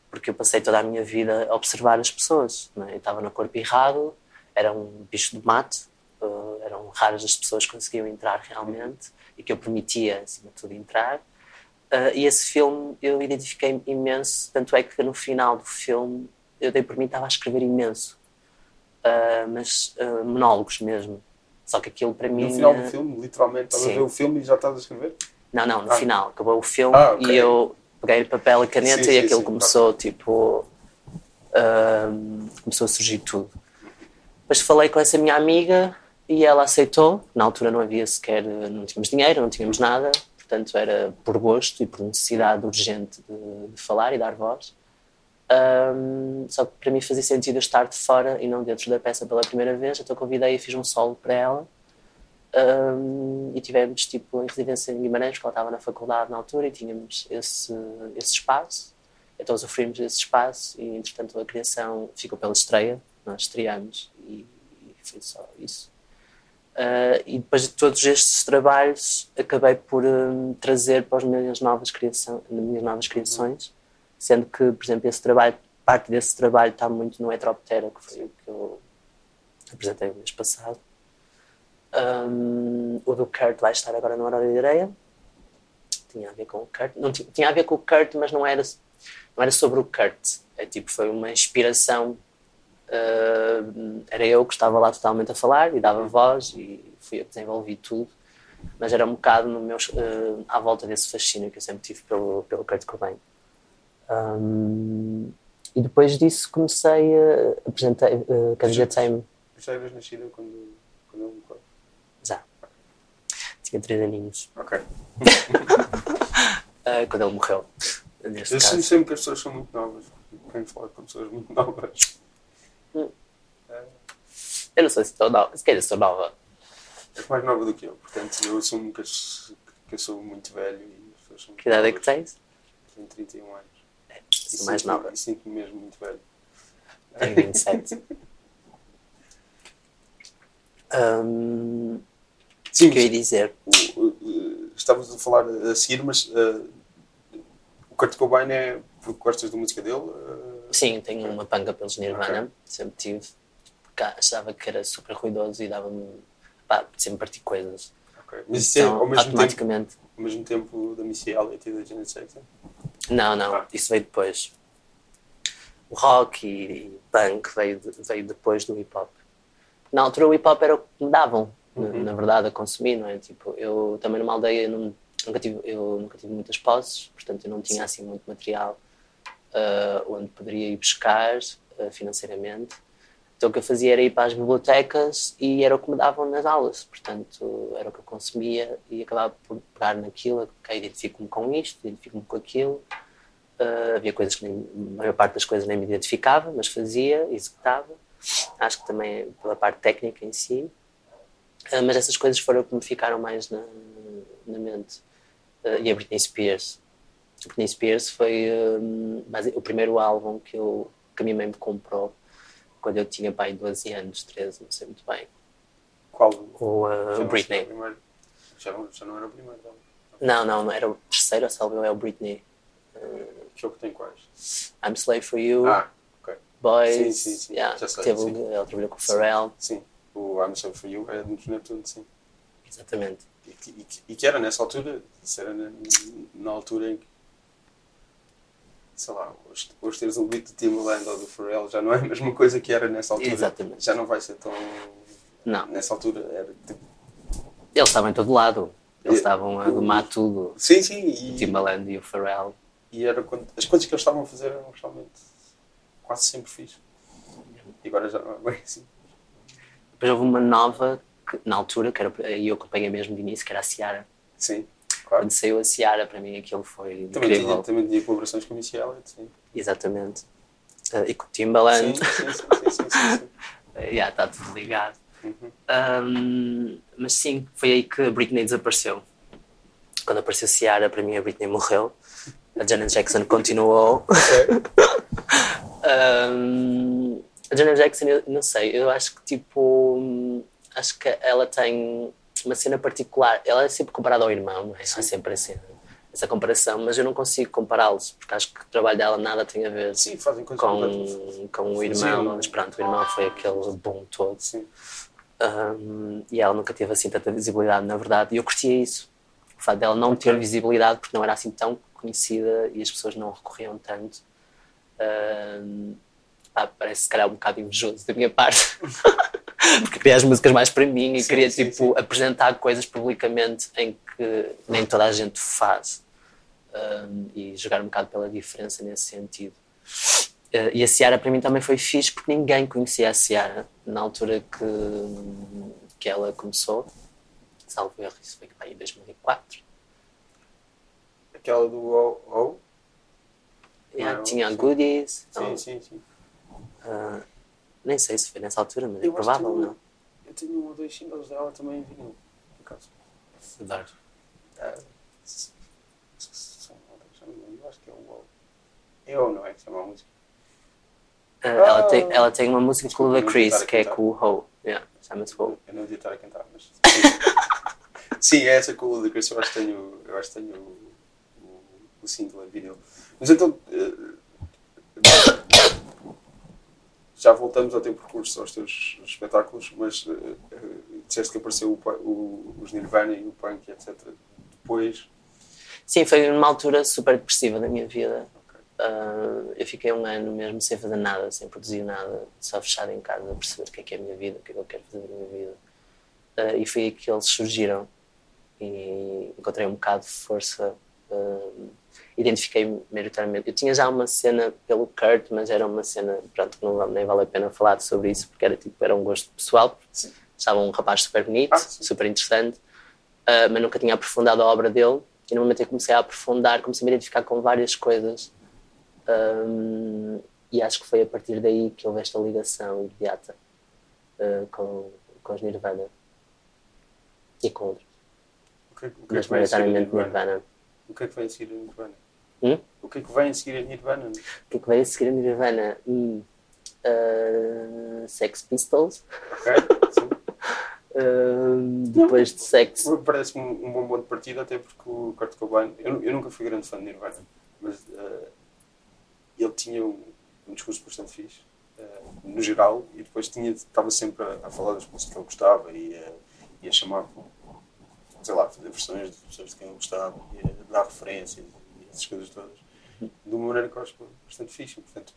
Speaker 3: porque eu passei toda a minha vida a observar as pessoas. É? Eu estava no corpo errado, era um bicho de mato, uh, eram raras as pessoas que conseguiam entrar realmente e que eu permitia, acima de tudo, entrar. Uh, e esse filme eu identifiquei imenso, tanto é que no final do filme eu dei por mim estava a escrever imenso, uh, mas monólogos mesmo. Só que aquilo para mim.
Speaker 2: No final do filme, literalmente, estás a ver o filme e já estás a escrever?
Speaker 3: Não, não, no ah. final. Acabou o filme ah, okay. e eu peguei papel e caneta sim, e sim, aquilo sim, começou, tipo. Uh, começou a surgir tudo. Depois falei com essa minha amiga e ela aceitou. Na altura não havia sequer. não tínhamos dinheiro, não tínhamos nada, portanto era por gosto e por necessidade urgente de, de falar e dar voz. Um, só que para mim fazia sentido estar de fora e não dentro da peça pela primeira vez, então convidei e fiz um solo para ela um, e tivemos tipo em residência em Guimarães, porque ela estava na faculdade na altura e tínhamos esse, esse espaço. Então usufruímos desse espaço e entretanto a criação ficou pela estreia, nós estreamos e, e foi só isso. Uh, e depois de todos estes trabalhos acabei por um, trazer para as minhas novas, criação, minhas novas criações, sendo que, por exemplo, esse trabalho, parte desse trabalho está muito no Heteroptera, que foi o que eu apresentei o mês passado. Um, o do Kurt vai estar agora no Horário de Areia. Tinha a ver com o Kurt. Não, tinha, a ver com o Kurt, mas não era, não era sobre o Kurt. É tipo, foi uma inspiração. Uh, era eu que estava lá totalmente a falar e dava voz e fui eu que desenvolvi tudo. Mas era um bocado no meu, uh, à volta desse fascínio que eu sempre tive pelo, pelo Kurt Cobain. Um, e depois disso comecei a apresentar, uh, candidatei-me.
Speaker 2: Já eras nascida quando, quando ele.
Speaker 3: Tinha três aninhos.
Speaker 2: Ok. uh,
Speaker 3: quando ele morreu.
Speaker 2: Eu sinto sempre que as pessoas são muito novas. Quem fala com pessoas muito novas.
Speaker 3: Hum. É. Eu não sei se estou nova. Se calhar sou nova.
Speaker 2: És mais nova do que eu, portanto eu assumo que, que eu sou muito velho e as pessoas são
Speaker 3: Que idade é que tens?
Speaker 2: Tenho 31 anos.
Speaker 3: É, sou mais nova.
Speaker 2: E sinto-me mesmo muito velho.
Speaker 3: Tenho 27. um, Sim, que eu ia dizer?
Speaker 2: O, estávamos a falar a seguir, mas uh, o Kurt Cobain é porque gostas da música dele? Uh,
Speaker 3: Sim, tenho uma panca pelos Nirvana,
Speaker 2: Ok.
Speaker 3: sempre tive. Porque achava que era super ruidoso e dava-me. pá, sempre partir coisas.
Speaker 2: Ok. Mas isso é
Speaker 3: Então,
Speaker 2: ao mesmo, tempo,
Speaker 3: automaticamente.
Speaker 2: ao mesmo tempo da Missy Elliott e da Janet Jackson?
Speaker 3: Não, não,
Speaker 2: Ah.
Speaker 3: isso veio depois. O rock e, e punk veio, de- veio depois do hip hop. Na altura o hip hop era o que me davam,
Speaker 2: Uhum.
Speaker 3: na, verdade, a consumir, não é? Tipo, eu também numa aldeia não, nunca, tive, eu nunca tive muitas posses, portanto eu não tinha assim muito material ah, onde poderia ir buscar ah, financeiramente. Então o que eu fazia era ir para as bibliotecas e era o que me davam nas aulas, portanto era o que eu consumia e acabava por pegar naquilo, ok, identifico-me com isto, identifico-me com aquilo. Ah, havia coisas que nem, a maior parte das coisas nem me identificava, mas fazia, executava. Acho que também pela parte técnica em si. Ah, mas essas coisas foram que me ficaram mais na, na mente. Ah, e a Britney Spears. A Britney Spears foi basi- o primeiro álbum que, eu, que a minha mãe me comprou quando eu tinha pai 12 anos, 13, não sei muito bem.
Speaker 2: Qual?
Speaker 3: O uh, Britney.
Speaker 2: Já não, já não era o primeiro, não.
Speaker 3: Não, não, era o terceiro, salvo é o Britney.
Speaker 2: Que jogo tem quais?
Speaker 3: I'm Slave for You,
Speaker 2: Ah, ok.
Speaker 3: Boys.
Speaker 2: sim, sim, sim,
Speaker 3: yeah,
Speaker 2: já sei,
Speaker 3: teve,
Speaker 2: sim.
Speaker 3: Ele trabalhou com o Pharrell,
Speaker 2: Sim. O I'm So For You é do Neptuno, sim.
Speaker 3: exatamente.
Speaker 2: E, que- e que- e que era nessa altura, isso era na, na altura em que, sei lá, hoje, hoje teres um beat do Timbaland ou do Pharrell já não é a mesma coisa que era nessa altura.
Speaker 3: Exatamente.
Speaker 2: Já não vai ser tão...
Speaker 3: Não,
Speaker 2: Nessa altura era tipo...
Speaker 3: eles estavam em todo lado. Eles
Speaker 2: E-
Speaker 3: estavam a domar tudo.
Speaker 2: Sim, sim, e,
Speaker 3: O Timbaland e o Pharrell.
Speaker 2: e era quando, as coisas que eles estavam a fazer eram realmente quase sempre fixe. E agora já não é bem assim.
Speaker 3: Depois houve uma nova, que, na altura, que era, e eu acompanhei mesmo de início, que era a Ciara.
Speaker 2: Sim, claro.
Speaker 3: Quando saiu a Ciara, para mim aquilo foi
Speaker 2: Também
Speaker 3: incrível.
Speaker 2: tinha, também tinha colaborações com a Missy Elliott, sim.
Speaker 3: Exatamente. Uh, e com o Timbaland.
Speaker 2: sim, sim, sim, sim, sim, sim.
Speaker 3: Já está tudo ligado.
Speaker 2: Uhum.
Speaker 3: Um, mas sim, foi aí que a Britney desapareceu. Quando apareceu Ciara, para mim a Britney morreu. A Janet Jackson continuou. Um, a Janet Jackson, eu não sei, eu acho que tipo. hum, Acho que ela tem uma cena particular. Ela é sempre comparada ao irmão, não é? Há sempre assim, essa comparação, mas eu não consigo compará-los, porque acho que o trabalho dela nada tem a ver
Speaker 2: Sim,
Speaker 3: com, com o
Speaker 2: Sim.
Speaker 3: irmão. Mas pronto, o irmão foi aquele boom todo.
Speaker 2: Sim.
Speaker 3: Um, e ela nunca teve assim tanta visibilidade, na verdade, e eu curtia isso. O fato dela não ter visibilidade porque não era assim tão conhecida e as pessoas não recorriam tanto. Um, pá, parece se calhar um bocado invejoso da minha parte. porque queria as músicas mais para mim e
Speaker 2: Sim,
Speaker 3: queria
Speaker 2: sim,
Speaker 3: tipo
Speaker 2: sim.
Speaker 3: apresentar coisas publicamente em que nem toda a gente faz. Um, e jogar um bocado pela diferença nesse sentido. Uh, e a Ciara para mim também foi fixe porque ninguém conhecia a Ciara na altura que, que ela começou. Salvo erro, isso foi em 2004.
Speaker 2: Aquela do O. o?
Speaker 3: Yeah, tinha. Goodies.
Speaker 2: Sim,
Speaker 3: então,
Speaker 2: sim, sim.
Speaker 3: Uh, nem sei se foi nessa altura, mas é
Speaker 2: Eu que
Speaker 3: provável,
Speaker 2: tenho-
Speaker 3: não?
Speaker 2: Eu tenho um ou dois singles dela também em vinil, por acaso.
Speaker 3: Adoro.
Speaker 2: Ah, são eu acho que é o O. É ou não é que chama a música?
Speaker 3: Uh, ela,
Speaker 2: Ah.
Speaker 3: tem, ela tem uma música com o Chris, que é com o Ho. Yeah, Chama-se Ho.
Speaker 2: Eu não devia estar a cantar, mas. Sim, é essa com o Ludacris. Eu acho que tenho, eu acho que tenho o, o, o single em vinil. Mas então. eh, já voltamos ao teu percurso, aos teus espetáculos, mas eh, eh, disseste que apareceu o, o, os Nirvana e o punk, etc. Depois.
Speaker 3: Sim, foi numa altura super depressiva da minha vida. Uh, eu fiquei um ano mesmo sem fazer nada, sem produzir nada, só fechado em casa a perceber o que é que é a minha vida, o que é que eu quero fazer da minha vida. Uh, e foi aí que eles surgiram e encontrei um bocado de força. Identifiquei maioritariamente. Eu tinha já uma cena pelo Kurt, mas era uma cena, pronto, que não, nem vale a pena falar sobre isso, porque era, tipo, era um gosto pessoal.
Speaker 2: Sim.
Speaker 3: Estava um rapaz super bonito,
Speaker 2: Ah,
Speaker 3: super interessante, uh, mas nunca tinha aprofundado a obra dele. E no momento em que comecei a aprofundar, comecei a me identificar com várias coisas. Um, e acho que foi a partir daí que houve esta ligação imediata uh, com, com os Nirvana e com outros,
Speaker 2: O que, é- o que é
Speaker 3: mas maioritariamente
Speaker 2: Nirvana?
Speaker 3: Nirvana.
Speaker 2: O que é que vem a seguir a Nirvana?
Speaker 3: Hum?
Speaker 2: O que é que vem a seguir a Nirvana?
Speaker 3: O que é que veio a seguir a Nirvana? Hum, uh, Sex Pistols.
Speaker 2: Ok? Sim.
Speaker 3: Uh, depois de Sex.
Speaker 2: Parece-me um, um bom ponto de partida, até porque o Kurt Cobain, eu, eu nunca fui grande fã de Nirvana, mas eh, ele tinha um, um discurso bastante fixe, uh, no geral, e depois tinha, estava sempre a, a falar das músicas que ele gostava e e a chamar, sei lá, fazer versões de pessoas de quem ele gostava e a dar referências e essas coisas todas, de uma maneira que eu acho bastante fixe. Portanto,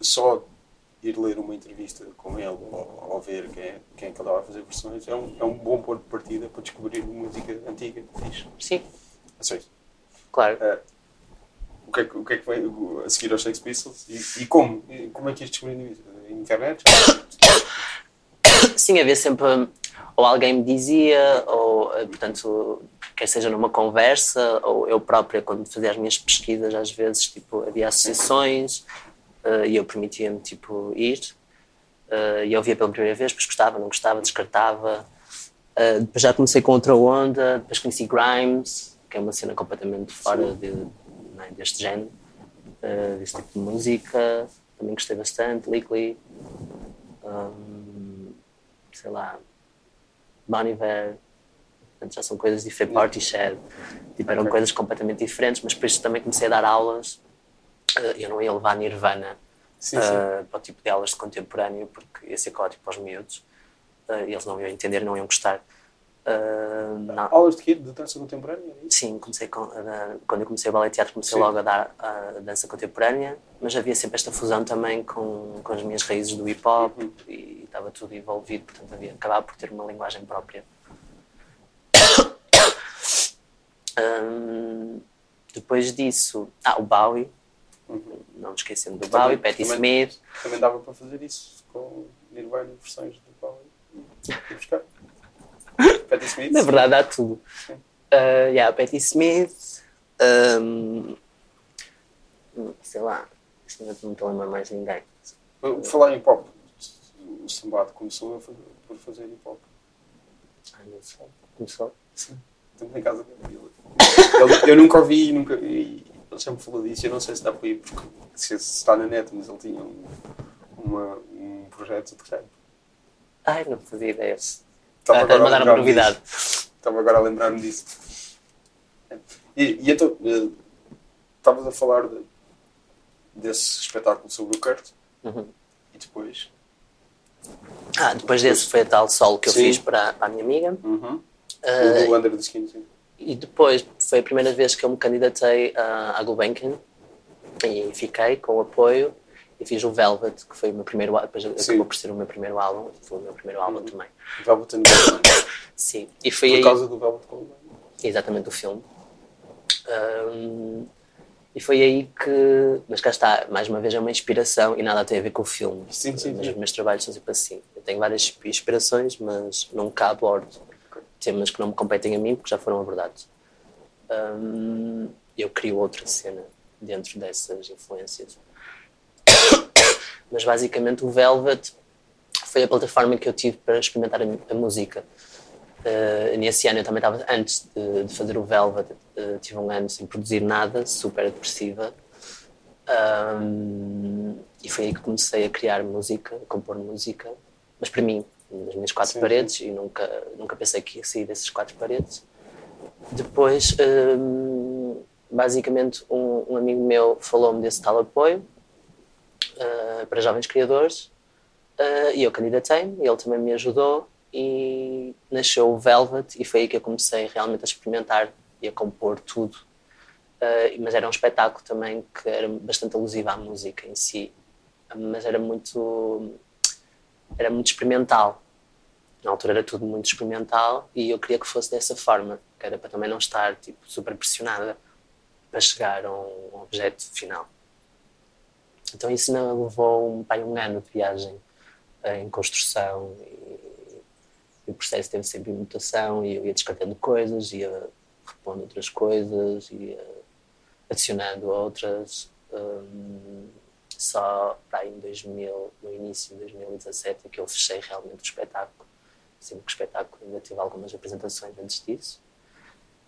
Speaker 2: só ir ler uma entrevista com ele ou, ou ver quem é, quem é que ele estava a fazer versões é um, é um bom ponto de partida para descobrir música antiga, fixe.
Speaker 3: Sim.
Speaker 2: Assim,
Speaker 3: Claro.
Speaker 2: uh, o, que é, que- o que é que vem a seguir aos Sex Pistols e, e como? E como é que ias descobrindo isso? Internet?
Speaker 3: Sim, havia sempre. Ou alguém me dizia, ou, eh, portanto, quer seja numa conversa, ou eu própria, quando fazia as minhas pesquisas, às vezes, tipo, havia associações eh, e eu permitia-me, tipo, ir. Eh, e eu via pela primeira vez, depois gostava, não gostava, descartava. Eh, depois já comecei com outra onda, depois conheci Grimes, que é uma cena completamente fora de, não é, deste género, deste tipo de música. Também gostei bastante, Legally. Um, sei lá, Bon Iver, portanto, já são coisas diferentes, Party Shed, tipo, eram
Speaker 2: Ok.
Speaker 3: coisas completamente diferentes, mas depois também comecei a dar aulas, eh, eu não ia levar Nirvana
Speaker 2: Sim, sim.
Speaker 3: para o tipo de aulas de contemporâneo, porque ia ser caótico para os miúdos, e eles não iam entender, não iam gostar. Não.
Speaker 2: Aulas de quê? De dança contemporânea? é?
Speaker 3: Sim, comecei com, a- quando eu comecei o ballet teatro comecei
Speaker 2: Sim.
Speaker 3: logo a dar a dança contemporânea, mas havia sempre esta fusão também com, com as minhas raízes do hip hop
Speaker 2: Uhum.
Speaker 3: e estava tudo envolvido, portanto havia acabava por ter uma linguagem própria. Hum, depois disso, ah, o Bowie, não me esquecendo do
Speaker 2: Também-
Speaker 3: Bowie, Patti Smith,
Speaker 2: Também dava para fazer isso com Nirvana versões do Paulo. E buscar. Patti Smith.
Speaker 3: na verdade há tudo.
Speaker 2: Sim.
Speaker 3: Uh, yeah, Patti Smith, um, sei lá, não estou a lembrar mais ninguém.
Speaker 2: Falar em pop. O Sambado começou fazer, por fazer hip hop.
Speaker 3: Ai, não sei. Começou?
Speaker 2: Sim. Estamos em casa com ele. Eu nunca ouvi e nunca. E ele sempre falou disso. Eu não sei se dá para ir, porque se se está na net, mas ele tinha um, uma, um projeto de rap.
Speaker 3: Ai, não fazia ideia.
Speaker 2: Estava
Speaker 3: Ah,
Speaker 2: agora a
Speaker 3: Estás-me a dar uma
Speaker 2: lembrar-me
Speaker 3: novidade.
Speaker 2: disso. Estava agora a lembrar-me disso. E, e então, eh, estavas a falar de- desse espetáculo sobre o Kurt
Speaker 3: Uhum.
Speaker 2: e depois.
Speaker 3: Ah, depois desse foi a tal solo que eu
Speaker 2: Sim.
Speaker 3: fiz para, para a minha amiga.
Speaker 2: Uhum.
Speaker 3: Ah,
Speaker 2: o Under the Skin, sim.
Speaker 3: E depois foi a primeira vez que eu me candidatei à, à Gulbenkian e fiquei com o apoio e fiz o Velvet, que foi o meu primeiro álbum, depois
Speaker 2: Sim.
Speaker 3: acabou por ser o meu primeiro álbum, foi o meu primeiro álbum também.
Speaker 2: Velvet and Goldman.
Speaker 3: Sim, e foi
Speaker 2: Por
Speaker 3: aí,
Speaker 2: causa do Velvet Goldman.
Speaker 3: exatamente o filme. Ahm, e foi aí que, mas cá está, mais uma vez é uma inspiração e nada tem a ver com o filme.
Speaker 2: Sim, sim,
Speaker 3: mas
Speaker 2: sim.
Speaker 3: os meus trabalhos são sempre assim. Eu tenho várias inspirações, mas nunca abordo temas que não me competem a mim porque já foram abordados. Hum, eu crio outra cena dentro dessas influências. Mas basicamente o Velvet foi a plataforma que eu tive para experimentar a, a música. Uh, nesse ano eu também estava, antes de, de fazer o Velvet, uh, tive um ano sem produzir nada, super depressiva. Um, e foi aí que comecei a criar música, a compor música, mas para mim, nas minhas quatro
Speaker 2: Sim,
Speaker 3: paredes, e nunca, nunca pensei que ia sair dessas quatro paredes. Depois, um, basicamente, um, um amigo meu falou-me desse tal apoio uh, para jovens criadores uh, e eu candidatei-me, ele também me ajudou e nasceu o Velvet e foi aí que eu comecei realmente a experimentar e a compor tudo. Uh, mas era um espetáculo também que era bastante alusivo à música em si, mas era muito era muito experimental. Na altura era tudo muito experimental e eu queria que fosse dessa forma, que era para também não estar tipo super pressionada para chegar a um objeto final. Então isso me levou um, pai, um ano de viagem uh, em construção e, e o processo teve sempre mutação e eu ia descartando coisas, ia repondo outras coisas, ia adicionando outras. Um, só para em 2000, no início de 2017 é que eu fechei realmente o espetáculo. Sempre que o espetáculo ainda tive algumas apresentações antes disso.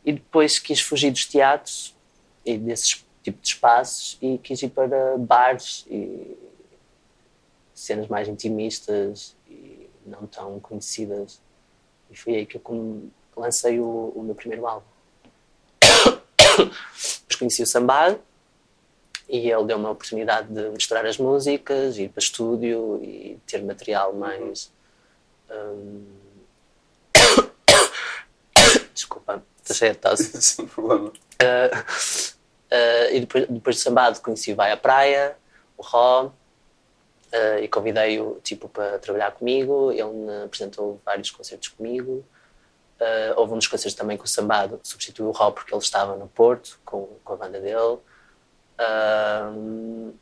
Speaker 3: E depois quis fugir dos teatros e desses tipo de espaços e quis ir para bares e cenas mais intimistas e não tão conhecidas. E foi aí que eu lancei o, o meu primeiro álbum. Depois conheci o Sambado E ele deu-me a oportunidade de misturar as músicas, ir para estúdio e ter material mais. hum, Desculpa, estou cheia de tosse.
Speaker 2: Sem problema.
Speaker 3: Uh, uh, e depois, depois de Sambado conheci o Vai à Praia, o Ró, uh, e convidei-o tipo, para trabalhar comigo. Ele me apresentou vários concertos comigo. Uh, houve um dos concertos também com o Sambado, substituiu o Ró porque ele estava no Porto com, com a banda dele. Uh,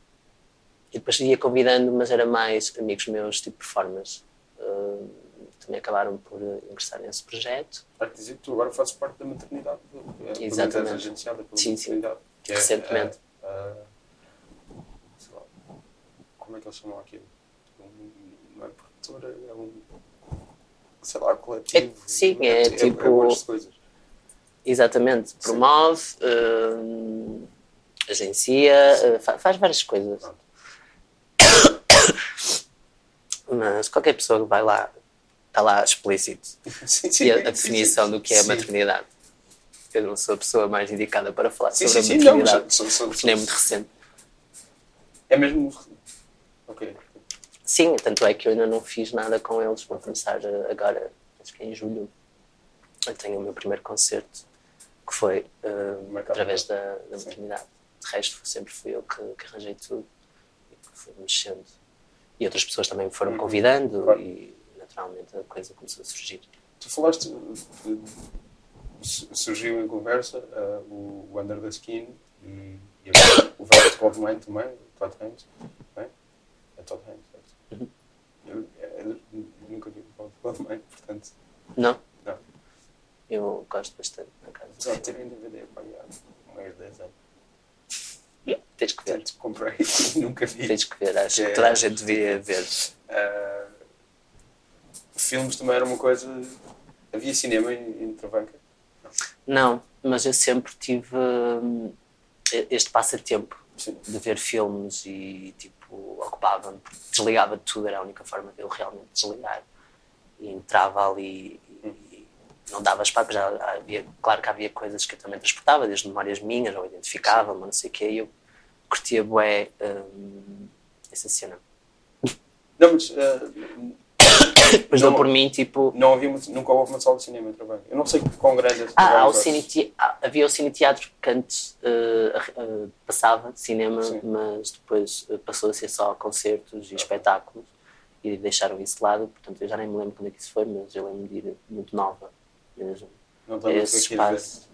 Speaker 3: e depois ia convidando, mas era mais amigos meus, tipo performers. Uh, também acabaram por ingressar nesse projeto.
Speaker 2: Que dizer que tu agora fazes parte da maternidade. é,
Speaker 3: Exatamente.
Speaker 2: agenciada pela
Speaker 3: Sim, sim.
Speaker 2: maternidade. que é,
Speaker 3: Recentemente.
Speaker 2: ah, ah, sei lá, como é que eles chamam aquilo? Um, não é produtora, é um. Sei lá, coletivo.
Speaker 3: É- sim, é tipo-
Speaker 2: É, coisas.
Speaker 3: Exatamente, promove, uh, agencia, uh, fa- faz várias coisas.
Speaker 2: Pronto.
Speaker 3: Mas qualquer pessoa que vai lá, está lá explícito.
Speaker 2: Sim, sim,
Speaker 3: E a, a definição
Speaker 2: sim.
Speaker 3: do que é maternidade. Eu não sou a pessoa mais indicada para falar
Speaker 2: Sim,
Speaker 3: sobre
Speaker 2: sim,
Speaker 3: a
Speaker 2: sim, não,
Speaker 3: maternidade,
Speaker 2: são-
Speaker 3: porque nem é muito recente.
Speaker 2: É mesmo. Ok.
Speaker 3: Sim, tanto é que eu ainda não fiz nada com eles. Vou começar agora, acho que é em julho. Eu tenho o meu primeiro concerto, que foi uh, através da, da maternidade. De resto, sempre fui eu que, que arranjei tudo e que fui mexendo. E outras pessoas também me foram
Speaker 2: Uhum.
Speaker 3: convidando
Speaker 2: Claro.
Speaker 3: e naturalmente a coisa começou a surgir.
Speaker 2: Tu falaste. De- su- surgiu em conversa ah, o, Under the Skin e, e agora o Velvet Goldmine também, o Todd Haynes. Não é? É Todd Haynes, certo?
Speaker 3: Uhum.
Speaker 2: Eu, eu nunca vi o Velvet Goldmine, portanto.
Speaker 3: Não?
Speaker 2: Não.
Speaker 3: Eu gosto bastante, na casa.
Speaker 2: Já tive em DVD apagado há mais de 10 anos.
Speaker 3: Tens que ver.
Speaker 2: Portanto, comprei e nunca vi.
Speaker 3: Tens que ver. Acho
Speaker 2: É.
Speaker 3: que toda a gente devia ver.
Speaker 2: Ah, filmes também era uma coisa. Havia cinema em, em Travanca?
Speaker 3: Não, mas eu sempre tive hum, este passatempo
Speaker 2: Sim.
Speaker 3: de ver filmes e tipo ocupava-me, desligava de tudo, era a única forma de eu realmente desligar. E entrava ali e, e não dava espaço, já havia, claro que havia coisas que eu também transportava, desde memórias minhas, ou identificava-me, ou não sei o quê, e eu curtia bué hum, essa cena.
Speaker 2: Não, mas ah,
Speaker 3: Depois
Speaker 2: Não.
Speaker 3: por mim, tipo,
Speaker 2: não havia, nunca houve uma sala de cinema em. Eu não sei quão grande é
Speaker 3: Ah, o cine te- ah, havia o Cine Teatro que antes eh, eh, passava de cinema,
Speaker 2: Sim.
Speaker 3: mas depois eh, passou a ser só concertos e espetáculos e deixaram isso de lado. Portanto, eu já nem me lembro quando é que isso foi, mas eu lembro de ir muito nova mesmo.
Speaker 2: Não
Speaker 3: Esse espaço.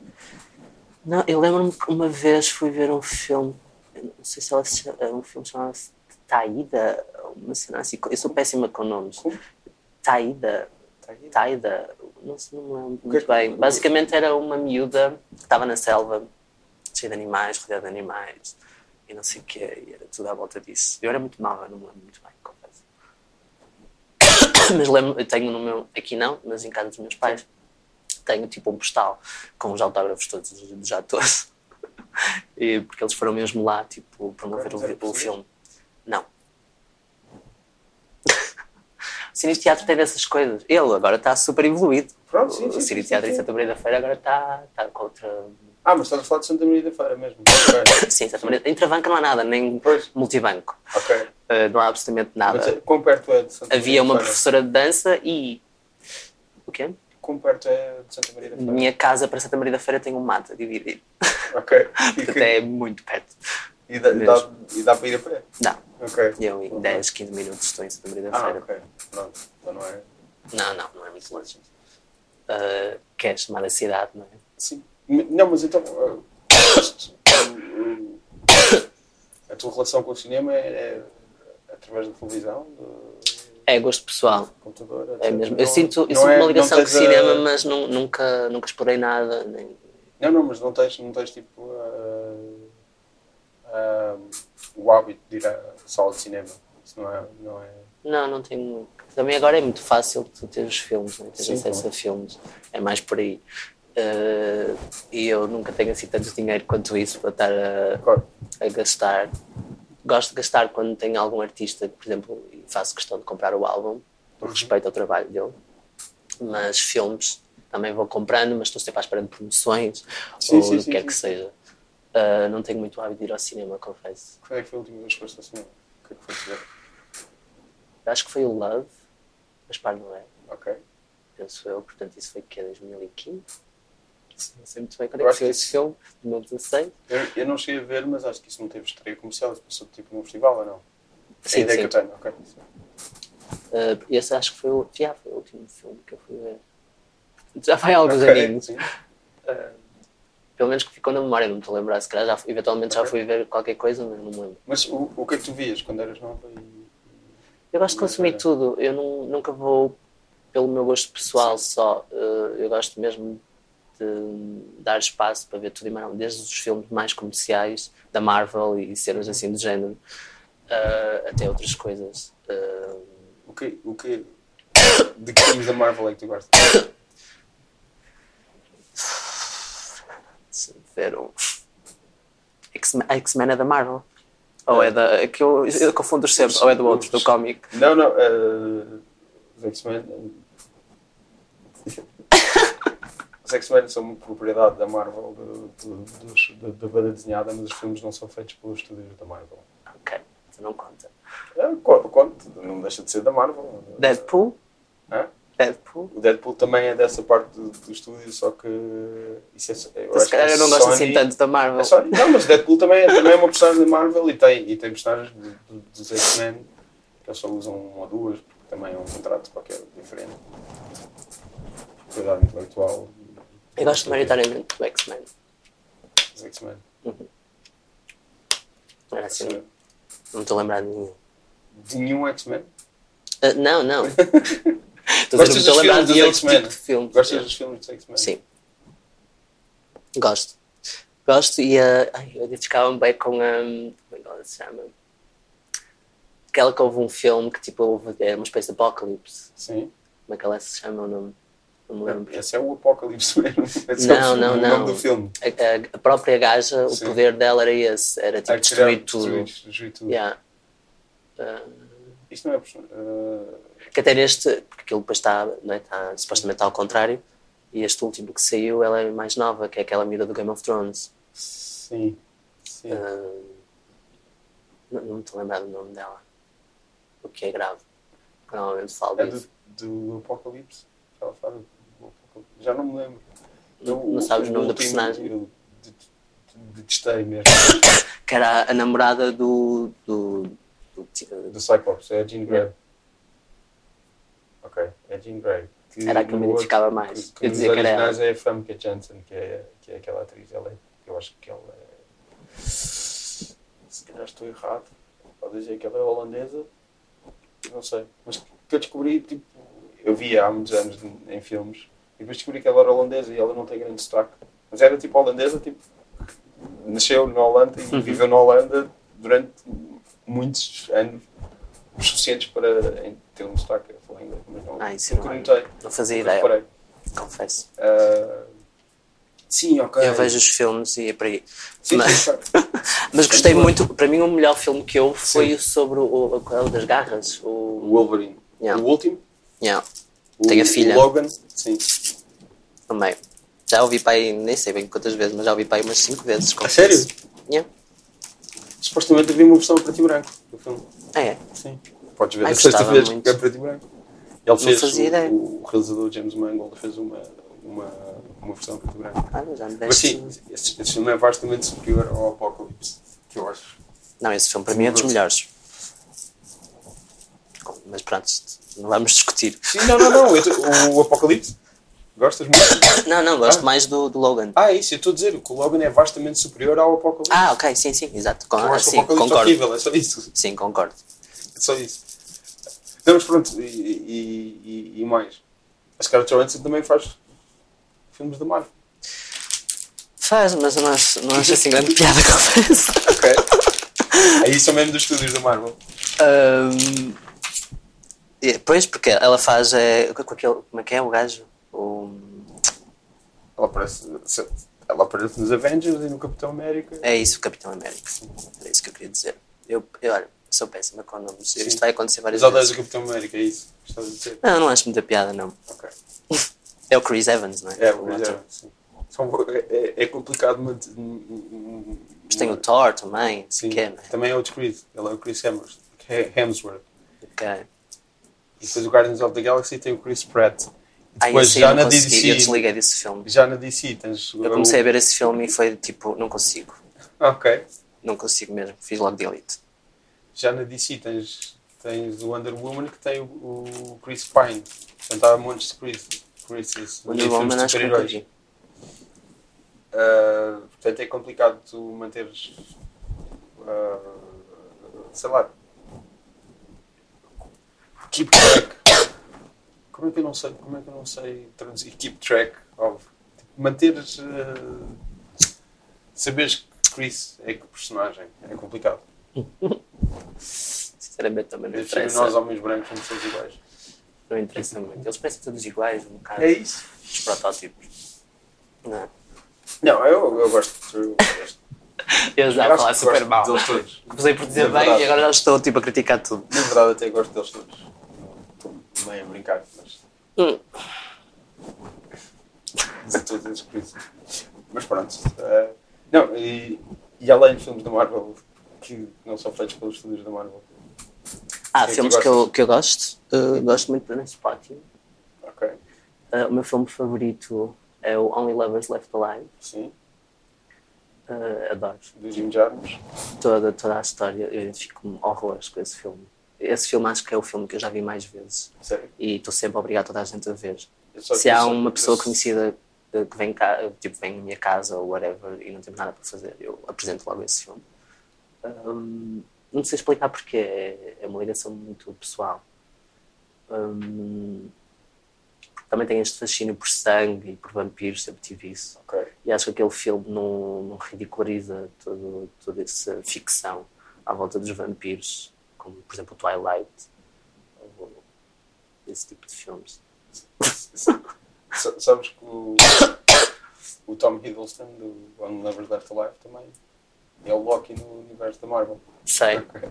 Speaker 3: Não, eu lembro-me que uma vez fui ver um filme, não sei se ela se chama, um filme chamava-se Taída, uma cena assim. Eu sou péssima com nomes.
Speaker 2: Como?
Speaker 3: Taída.
Speaker 2: Está aqui?
Speaker 3: Taida, não sei, não me lembro muito bem. Basicamente era uma miúda que estava na selva, cheia de animais, rodeada de animais, e não sei o quê, e era tudo à volta disso. Eu era muito nova, não me lembro muito bem, confesso. Mas lembro, eu tenho no meu, aqui não, mas em casa dos meus pais, tenho tipo um postal com os autógrafos todos dos atores. E, porque eles foram mesmo lá, tipo, para não ver o, o filme. Não. O Cine Teatro tem dessas coisas. Ele agora está super evoluído.
Speaker 2: Pronto, sim,
Speaker 3: o
Speaker 2: sim,
Speaker 3: Cine
Speaker 2: sim,
Speaker 3: Teatro
Speaker 2: sim,
Speaker 3: em
Speaker 2: sim.
Speaker 3: Santa Maria da Feira agora está, está com outra.
Speaker 2: Ah, mas estás a falar de Santa Maria da Feira mesmo.
Speaker 3: Sim, Santa Maria. Em Travanca não há nada, nem
Speaker 2: Pois.
Speaker 3: multibanco.
Speaker 2: Ok.
Speaker 3: Uh, não há absolutamente nada.
Speaker 2: Mas quão perto é de Santa Maria
Speaker 3: Havia uma
Speaker 2: Feira?
Speaker 3: professora de dança e. O quê?
Speaker 2: Quão perto é de Santa Maria da Feira?
Speaker 3: Minha casa para Santa Maria da Feira tem um mato dividido.
Speaker 2: Ok.
Speaker 3: Portanto é muito perto.
Speaker 2: E dá, dá, e dá para ir a pé?
Speaker 3: Não.
Speaker 2: Ok.
Speaker 3: Eu em 10, 15 minutos estou em Santa Maria da
Speaker 2: Ah,
Speaker 3: Feira.
Speaker 2: ok. Pronto. Então não é.
Speaker 3: Não, não, não é muito longe. Uh, que é chamada cidade, não é?
Speaker 2: Sim. Não, mas então. ah, ah, a tua relação com o cinema é, é através da televisão, do
Speaker 3: É gosto pessoal.
Speaker 2: computador?
Speaker 3: É mesmo.
Speaker 2: Não-
Speaker 3: Eu sinto, eu sinto
Speaker 2: é-
Speaker 3: uma ligação com o
Speaker 2: tens a-
Speaker 3: cinema, mas nu- nunca, nunca explorei nada. Nem...
Speaker 2: Não, não, mas não tens, não tens tipo ah, ah, o hábito de ir à sala de cinema. Isso não é. Não é...
Speaker 3: Não, não tenho. Também agora é muito fácil tu ter os filmes, né?
Speaker 2: Sim,
Speaker 3: acesso
Speaker 2: claro.
Speaker 3: a filmes. É mais por aí. Uh, e eu nunca tenho assim tanto dinheiro quanto isso para estar a,
Speaker 2: Claro.
Speaker 3: a gastar. Gosto de gastar quando tenho algum artista, por exemplo, e faço questão de comprar o álbum, por
Speaker 2: Uhum.
Speaker 3: respeito ao trabalho dele. Mas filmes também vou comprando, mas estou sempre à espera de promoções
Speaker 2: Sim,
Speaker 3: ou
Speaker 2: sim,
Speaker 3: o que
Speaker 2: sim,
Speaker 3: quer que seja. Ah, não tenho muito hábito de ir ao cinema, confesso.
Speaker 2: Quando é que foi a última vez que foste ao cinema? O que é que foi ver?
Speaker 3: Acho que foi o Love, mas pá, não é.
Speaker 2: Ok.
Speaker 3: Penso eu, portanto, isso foi que é 2015. Não sei muito bem quando é
Speaker 2: Eu
Speaker 3: que
Speaker 2: acho
Speaker 3: foi
Speaker 2: que
Speaker 3: esse filme, 2016.
Speaker 2: Eu, eu não cheguei a ver, mas acho que isso não teve estreia comercial. Isso passou tipo num festival ou não?
Speaker 3: Sim,
Speaker 2: a ideia
Speaker 3: sim.
Speaker 2: que eu tenho, ok.
Speaker 3: Ah, esse acho que foi o, já foi o último filme que eu fui ver. Já vai há alguns
Speaker 2: Ok,
Speaker 3: aninhos.
Speaker 2: Sim.
Speaker 3: Pelo menos que ficou na memória, não me estou a lembrar. Se calhar já, eventualmente já
Speaker 2: Ok.
Speaker 3: fui ver qualquer coisa, mas não me lembro.
Speaker 2: Mas o, o que é que tu vias quando eras nova? E...
Speaker 3: Eu gosto de consumir
Speaker 2: Ok.
Speaker 3: tudo. Eu não, nunca vou pelo meu gosto pessoal só. Uh, eu gosto mesmo de dar espaço para ver tudo e mais. Desde os filmes mais comerciais da Marvel e cenas assim do género, uh, até outras coisas. Uh,
Speaker 2: O que, o que... De que filmes da Marvel é que tu gostas?
Speaker 3: se ver um. X-Men a X-Men é da Marvel. Ou é da. É que eu, eu confundo sempre. Ou é do outro, do cómic.
Speaker 2: Não, não. Uh, os X-Men... Os X-Men são uma propriedade da Marvel, do, do, da, da banda desenhada, mas os filmes não são feitos pelos estúdios da Marvel.
Speaker 3: Ok, então não conta.
Speaker 2: É, co- conto, não deixa de ser da Marvel.
Speaker 3: Deadpool?
Speaker 2: Hã?
Speaker 3: Deadpool?
Speaker 2: O Deadpool também é dessa parte do, do estúdio, só que isso é, eu
Speaker 3: se calhar
Speaker 2: é
Speaker 3: eu não gosto
Speaker 2: Sony-
Speaker 3: assim tanto da Marvel.
Speaker 2: É Sony. Não, mas Deadpool também, é- também é uma personagem da Marvel e tem, e tem personagens do- do- dos X-Men que eles só usam uma ou duas, porque também é um contrato qualquer diferente. Propriedade intelectual.
Speaker 3: Eu gosto maioritariamente do X-Men.
Speaker 2: Dos X-Men.
Speaker 3: Era assim, não estou a lembrar de nenhum.
Speaker 2: De nenhum X-Men?
Speaker 3: Ah, não, não. Estou
Speaker 2: Gostas
Speaker 3: não
Speaker 2: dos
Speaker 3: lembrar
Speaker 2: filmes
Speaker 3: de
Speaker 2: dos X-Men?
Speaker 3: tipo filme.
Speaker 2: Gostas dos filmes dos X-Men?
Speaker 3: Sim. Gosto. Gosto e uh, ai, eu identificava-me bem com a. como é que ela se chama? Aquela que houve um filme que tipo houve, é uma espécie de apocalipse.
Speaker 2: Sim.
Speaker 3: Como é que ela se chama o nome? Não me lembro.
Speaker 2: Esse é o Apocalipse mesmo. Esse
Speaker 3: Não,
Speaker 2: é o,
Speaker 3: não,
Speaker 2: o
Speaker 3: não.
Speaker 2: nome do filme.
Speaker 3: A, a- própria gaja, o
Speaker 2: Sim.
Speaker 3: poder dela era esse, era tipo destruir tudo.
Speaker 2: Destruir, tudo.
Speaker 3: Yeah. Uh,
Speaker 2: Isto não é. uh,
Speaker 3: que até neste, porque aquilo depois está, não é, está supostamente ao contrário, e este último que saiu, ela é mais nova, que é aquela miúda do Game of Thrones.
Speaker 2: sim. Sim.
Speaker 3: Uh, não, não me estou a lembrar do nome dela. O que é grave. Normalmente falo
Speaker 2: É
Speaker 3: disso.
Speaker 2: do, do Apocalipse. Ela fala do Apocalipse. Já não me lembro.
Speaker 3: Não-
Speaker 2: Eu-
Speaker 3: não sabes o nome da
Speaker 2: último
Speaker 3: personagem?
Speaker 2: Eu de- de- detestei mesmo.
Speaker 3: Que era a namorada do. do, do,
Speaker 2: Do Cyclops. É a Jean Grey. A Jean Grey.
Speaker 3: Era a que eu me
Speaker 2: no outro-
Speaker 3: identificava mais.
Speaker 2: Que, que
Speaker 3: Eu dizia que era ela.
Speaker 2: é a Famke Janssen, que é, que é aquela atriz. Ela é, eu acho que ela é. Se calhar estou errado. Pode dizer que ela é holandesa. Não sei. Mas que eu descobri, tipo, eu via há muitos anos em filmes e depois descobri que ela era holandesa e ela não tem grande destaque. Mas era tipo holandesa, tipo, nasceu na Holanda
Speaker 3: Uhum.
Speaker 2: e viveu na Holanda durante muitos anos, os suficientes para ter um destaque. Inglês, mas não,
Speaker 3: Ah, isso
Speaker 2: nunca
Speaker 3: não-
Speaker 2: notei.
Speaker 3: Não fazia ideia,
Speaker 2: reparei.
Speaker 3: confesso.
Speaker 2: Ah, sim, ok.
Speaker 3: Eu vejo os filmes e é por aí.
Speaker 2: Sim,
Speaker 3: mas,
Speaker 2: sim,
Speaker 3: mas gostei
Speaker 2: Muito
Speaker 3: para mim o melhor filme que houve foi
Speaker 2: Sim.
Speaker 3: o sobre o, o, é das garras.
Speaker 2: O Wolverine.
Speaker 3: Yeah.
Speaker 2: O último.
Speaker 3: yeah,
Speaker 2: O,
Speaker 3: Tem a filha.
Speaker 2: O Logan. Sim.
Speaker 3: também. Já ouvi para aí, nem sei bem quantas vezes, mas já ouvi para aí umas 5 vezes.
Speaker 2: A
Speaker 3: confesso.
Speaker 2: sério?
Speaker 3: Yeah.
Speaker 2: Supostamente havia uma versão a preto e branco do filme.
Speaker 3: Ah, é?
Speaker 2: Sim. Podes ver
Speaker 3: Ai,
Speaker 2: a sexta
Speaker 3: gostava
Speaker 2: vez
Speaker 3: muito.
Speaker 2: que é preto e branco. Ele fez, o, o realizador James Mangold fez uma, uma, uma versão preto e branco.
Speaker 3: Ah, já me
Speaker 2: Mas
Speaker 3: deste...
Speaker 2: sim, esse, esse filme é vastamente superior ao Apocalipse, que eu acho.
Speaker 3: Não, esse filme para mim é dos melhores. Mas pronto, não vamos discutir.
Speaker 2: Sim, não, não, não. eu o Apocalipse? Gostas muito?
Speaker 3: Não, não, gosto
Speaker 2: Ah.
Speaker 3: mais do, do Logan.
Speaker 2: Ah, é isso, eu estou a dizer que o Logan é vastamente superior ao Apocalipse.
Speaker 3: Ah, ok, sim, sim, exato. Con
Speaker 2: eu acho
Speaker 3: sim,
Speaker 2: o Apocalipse
Speaker 3: concordo.
Speaker 2: horrível, é só isso.
Speaker 3: Sim, concordo.
Speaker 2: É só isso. Não, mas pronto, e, e, e, e mais. A Scarlett Johansson também faz filmes da Marvel.
Speaker 3: Faz, mas eu não acho, não acho assim grande piada, confesso.
Speaker 2: Ok. Aí são mesmo dos estúdios da Marvel.
Speaker 3: E, pois, porque ela faz. É, com aquele, como é que é o gajo? O,
Speaker 2: Ela aparece, ela aparece nos Avengers e no Capitão América.
Speaker 3: é isso, o Capitão América. Era isso que eu queria dizer. Eu, eu olha, sou péssima com nomes.
Speaker 2: Sim.
Speaker 3: Isto vai acontecer várias
Speaker 2: Mas
Speaker 3: vezes.
Speaker 2: o Capitão América, é isso estás a dizer?
Speaker 3: Não, não acho muita piada, não.
Speaker 2: Ok.
Speaker 3: É o Chris Evans, não é?
Speaker 2: É, o. Chris Evans, sim. Então, é, é complicado manter.
Speaker 3: Mas tem o Thor também,
Speaker 2: Sim,
Speaker 3: que é,
Speaker 2: também é outro Chris. Ele é o Chris Hemsworth. Hemsworth.
Speaker 3: Ok.
Speaker 2: E depois o Guardians of the Galaxy tem o Chris Pratt. E
Speaker 3: Ah,
Speaker 2: depois
Speaker 3: aí
Speaker 2: já na
Speaker 3: consegui, eu
Speaker 2: DC.
Speaker 3: desliguei desse filme.
Speaker 2: Já na DC tens.
Speaker 3: Eu comecei a ver esse filme e foi tipo, não consigo.
Speaker 2: Ok.
Speaker 3: Não consigo mesmo. Fiz logo delete.
Speaker 2: Já na DC tens, tens o Wonder Woman que tem o, o Chris Pine. Portanto há montes de Chris. Chris's em
Speaker 3: Wonder
Speaker 2: filmes
Speaker 3: Woman
Speaker 2: de
Speaker 3: acho que nunca
Speaker 2: super-heróis. Uh, portanto é complicado tu manteres. uh, sei lá. Keep track. Como é que eu não sei, como é que eu não sei traduzir keep track of tipo, manteres uh, saberes que Chris é que personagem é complicado.
Speaker 3: Sinceramente também não interessa.
Speaker 2: nós homens brancos somos todos iguais.
Speaker 3: Não interessa muito. Eles parecem todos iguais, um bocado.
Speaker 2: É isso.
Speaker 3: Os protótipos. Não.
Speaker 2: Não, eu, eu gosto. Eu gosto.
Speaker 3: Eu já falar super mal. Comecei por dizer bem e agora já estou tipo a criticar tudo.
Speaker 2: Na verdade até gosto deles todos. Estou bem a brincar, mas
Speaker 3: Hum.
Speaker 2: Mas pronto. eh, não, e, e além de filmes da Marvel que não são feitos pelos estúdios da Marvel. Quem é que
Speaker 3: filmes que eu, que eu gosto. Uh, gosto muito de Transpotting.
Speaker 2: Ok.
Speaker 3: Uh, o meu filme favorito é o Only Lovers Left Alive.
Speaker 2: Sim.
Speaker 3: Uh, adoro.
Speaker 2: Do Jim Jarmusch.
Speaker 3: Toda, toda a história. Eu identifico-me horrores com esse filme. Esse filme acho que é o filme que eu já vi mais vezes.
Speaker 2: Sério.
Speaker 3: E estou sempre a obrigar toda a gente a ver. Se há uma pessoa conhecida que vem cá, tipo, vem à minha casa ou whatever e não temos nada para fazer, eu apresento logo esse filme. Hum, não sei explicar porque é, é uma ligação muito pessoal. Hum, também tenho este fascínio por sangue e por vampiros, sempre tive isso.
Speaker 2: Ok.
Speaker 3: E acho que aquele filme não, não ridiculariza todo, toda essa ficção à volta dos vampiros, como por exemplo o Twilight, ou esse tipo de filmes.
Speaker 2: Sa- Sabes que o, o Tom Hiddleston do One Lovers Left Alive também é o Loki no universo da Marvel.
Speaker 3: Sei.
Speaker 2: Ok.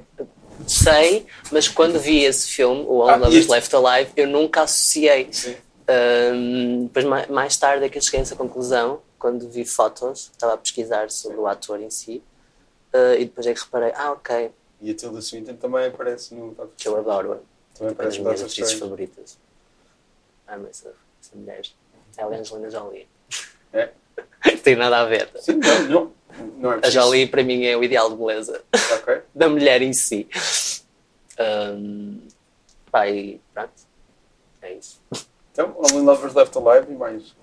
Speaker 3: Sei, mas quando vi esse filme, o All
Speaker 2: Ah,
Speaker 3: Lovers
Speaker 2: este-
Speaker 3: Left Alive, eu nunca associei.
Speaker 2: Sim.
Speaker 3: Ahm, depois, ma- mais tarde, é que eu cheguei a essa conclusão, quando vi fotos, estava a pesquisar sobre o ator em si, ah, e depois é que reparei, ah, ok,
Speaker 2: E a Tilda Swinton também aparece no Doctor
Speaker 3: que eu adoro,
Speaker 2: Também
Speaker 3: é uma das
Speaker 2: aparece no
Speaker 3: minhas atrizes favoritas. Amo essa, essa mulher. Ela é a Angelina Jolie.
Speaker 2: É?
Speaker 3: Não tem nada a ver.
Speaker 2: Sim, não, não, não é
Speaker 3: A. Jolie, para mim, é o ideal de beleza
Speaker 2: Ok.
Speaker 3: da mulher em si. Um, pá, e pronto. É isso.
Speaker 2: Então, Only Lovers Left Alive e mais.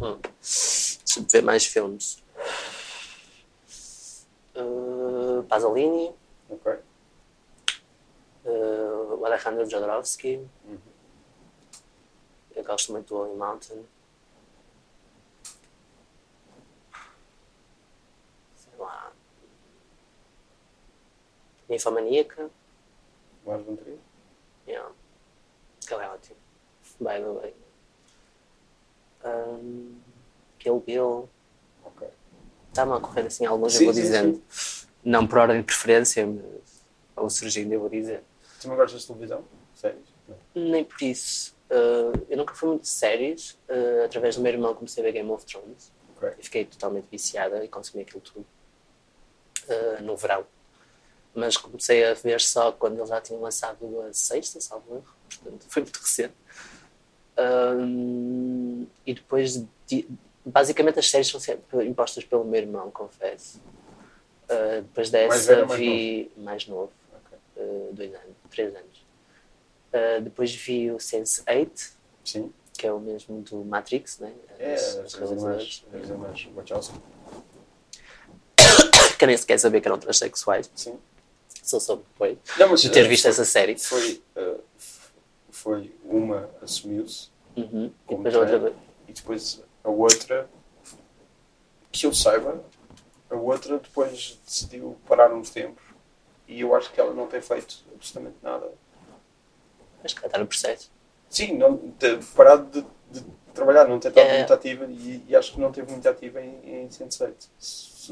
Speaker 3: Hum. Deixa-me ver mais filmes. Uh, Pasolini,
Speaker 2: Ok.
Speaker 3: uh, Alejandro Jodorowsky.
Speaker 2: Uhum.
Speaker 3: Eu gosto muito do Holy Mountain. Sei lá. Ninfomaníaca.
Speaker 2: Mais um trio.
Speaker 3: Yeah. Que é ótimo. By the way. Um, Kill Bill.
Speaker 2: Ok.
Speaker 3: Está-me a correr assim alguns,
Speaker 2: Sim,
Speaker 3: eu vou
Speaker 2: sim,
Speaker 3: dizendo. Não por ordem de preferência, mas ao surgindo eu vou dizer.
Speaker 2: Tu não gostas de televisão? Sério? Não.
Speaker 3: Nem por isso. Uh, eu nunca fui muito de séries. Uh, através do meu irmão comecei a ver Game of Thrones.
Speaker 2: Ok.
Speaker 3: E fiquei totalmente viciada e consumi aquilo tudo. Uh, no verão. Mas comecei a ver só quando eles já tinham lançado a sexta, salvo erro. Portanto, foi muito recente. Um, e depois, de- basicamente, as séries são sempre impostas pelo meu irmão, confesso. Uh, depois
Speaker 2: Mais
Speaker 3: dessa,
Speaker 2: velho ou mais
Speaker 3: vi mais novo,
Speaker 2: Ok.
Speaker 3: uh, dois anos, três anos. Uh, depois vi o Sense8,
Speaker 2: Sim.
Speaker 3: que é o mesmo do Matrix, né?
Speaker 2: É,
Speaker 3: Os-
Speaker 2: irmãs,
Speaker 3: realizadores.
Speaker 2: irmãs Wachowski.
Speaker 3: Que nem sequer sabia que eram transexuais,
Speaker 2: Sim.
Speaker 3: Só soube depois
Speaker 2: Não, mas
Speaker 3: de ter
Speaker 2: eh,
Speaker 3: visto
Speaker 2: foi-
Speaker 3: essa série.
Speaker 2: Foi, eh, foi uma assumiu-se
Speaker 3: Uhum. E
Speaker 2: como
Speaker 3: depois a outra
Speaker 2: trans, e depois a outra, que eu saiba, a outra depois decidiu parar uns tempos e eu acho que ela não tem feito absolutamente nada.
Speaker 3: Acho que está no processo.
Speaker 2: Sim, não, ter parado de, de trabalhar, não ter estado
Speaker 3: É.
Speaker 2: muito ativa e, e acho que não esteve muito ativa em, em Sense8.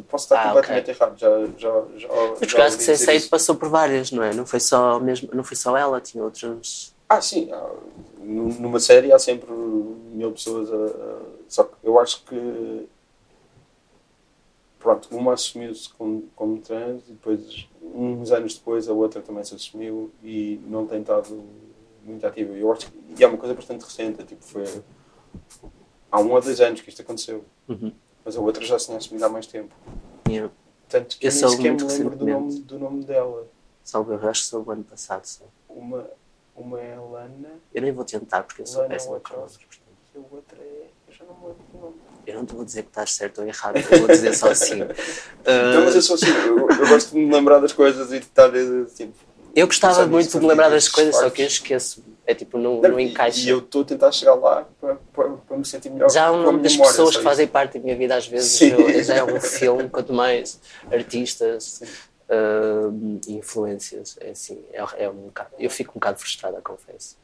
Speaker 2: Posso estar
Speaker 3: Ah,
Speaker 2: completamente errado, já, já, já,
Speaker 3: Mas
Speaker 2: já
Speaker 3: eu acho que
Speaker 2: ouvi dizer
Speaker 3: Sense8
Speaker 2: isso.
Speaker 3: passou por várias, não é? Não foi só, mesmo, não foi só ela, tinha outros.
Speaker 2: Ah, sim. nu- Numa série há sempre mil pessoas a Só que eu acho que. Pronto, uma assumiu-se como, como trans e depois, uns anos depois, a outra também se assumiu e não tem estado muito ativa. Eu acho que, e é uma coisa bastante recente, tipo, foi há um ou dois anos que isto aconteceu.
Speaker 3: Uhum.
Speaker 2: Mas a outra já se tinha assumido há mais tempo.
Speaker 3: Yeah.
Speaker 2: Tanto que
Speaker 3: Eu
Speaker 2: nem sequer me lembro do nome, do nome dela.
Speaker 3: Salve, eu acho que sou o ano passado só.
Speaker 2: Uma, uma é a Lana
Speaker 3: Eu nem vou tentar porque eu sou
Speaker 2: Lana
Speaker 3: péssima com nomes.
Speaker 2: e a outra é. Eu já não me lembro do nome.
Speaker 3: Eu não te vou dizer que estás certo ou errado, eu vou dizer só assim.
Speaker 2: Não, mas
Speaker 3: Uh,
Speaker 2: eu sou assim, eu, eu gosto de me lembrar das coisas e de estar tipo.
Speaker 3: eu gostava muito de me lembrar das coisas, só que eu esqueço. É tipo, não,
Speaker 2: Não,
Speaker 3: não
Speaker 2: e-
Speaker 3: encaixa.
Speaker 2: E eu estou a tentar chegar lá para, para, para me sentir melhor.
Speaker 3: Já nome
Speaker 2: minha
Speaker 3: das
Speaker 2: memória,
Speaker 3: pessoas que fazem parte da minha vida, às vezes eu- já é um filme, quanto mais artistas, uh, influências. É assim, é, é um bocado, eu fico um bocado frustrada, confesso.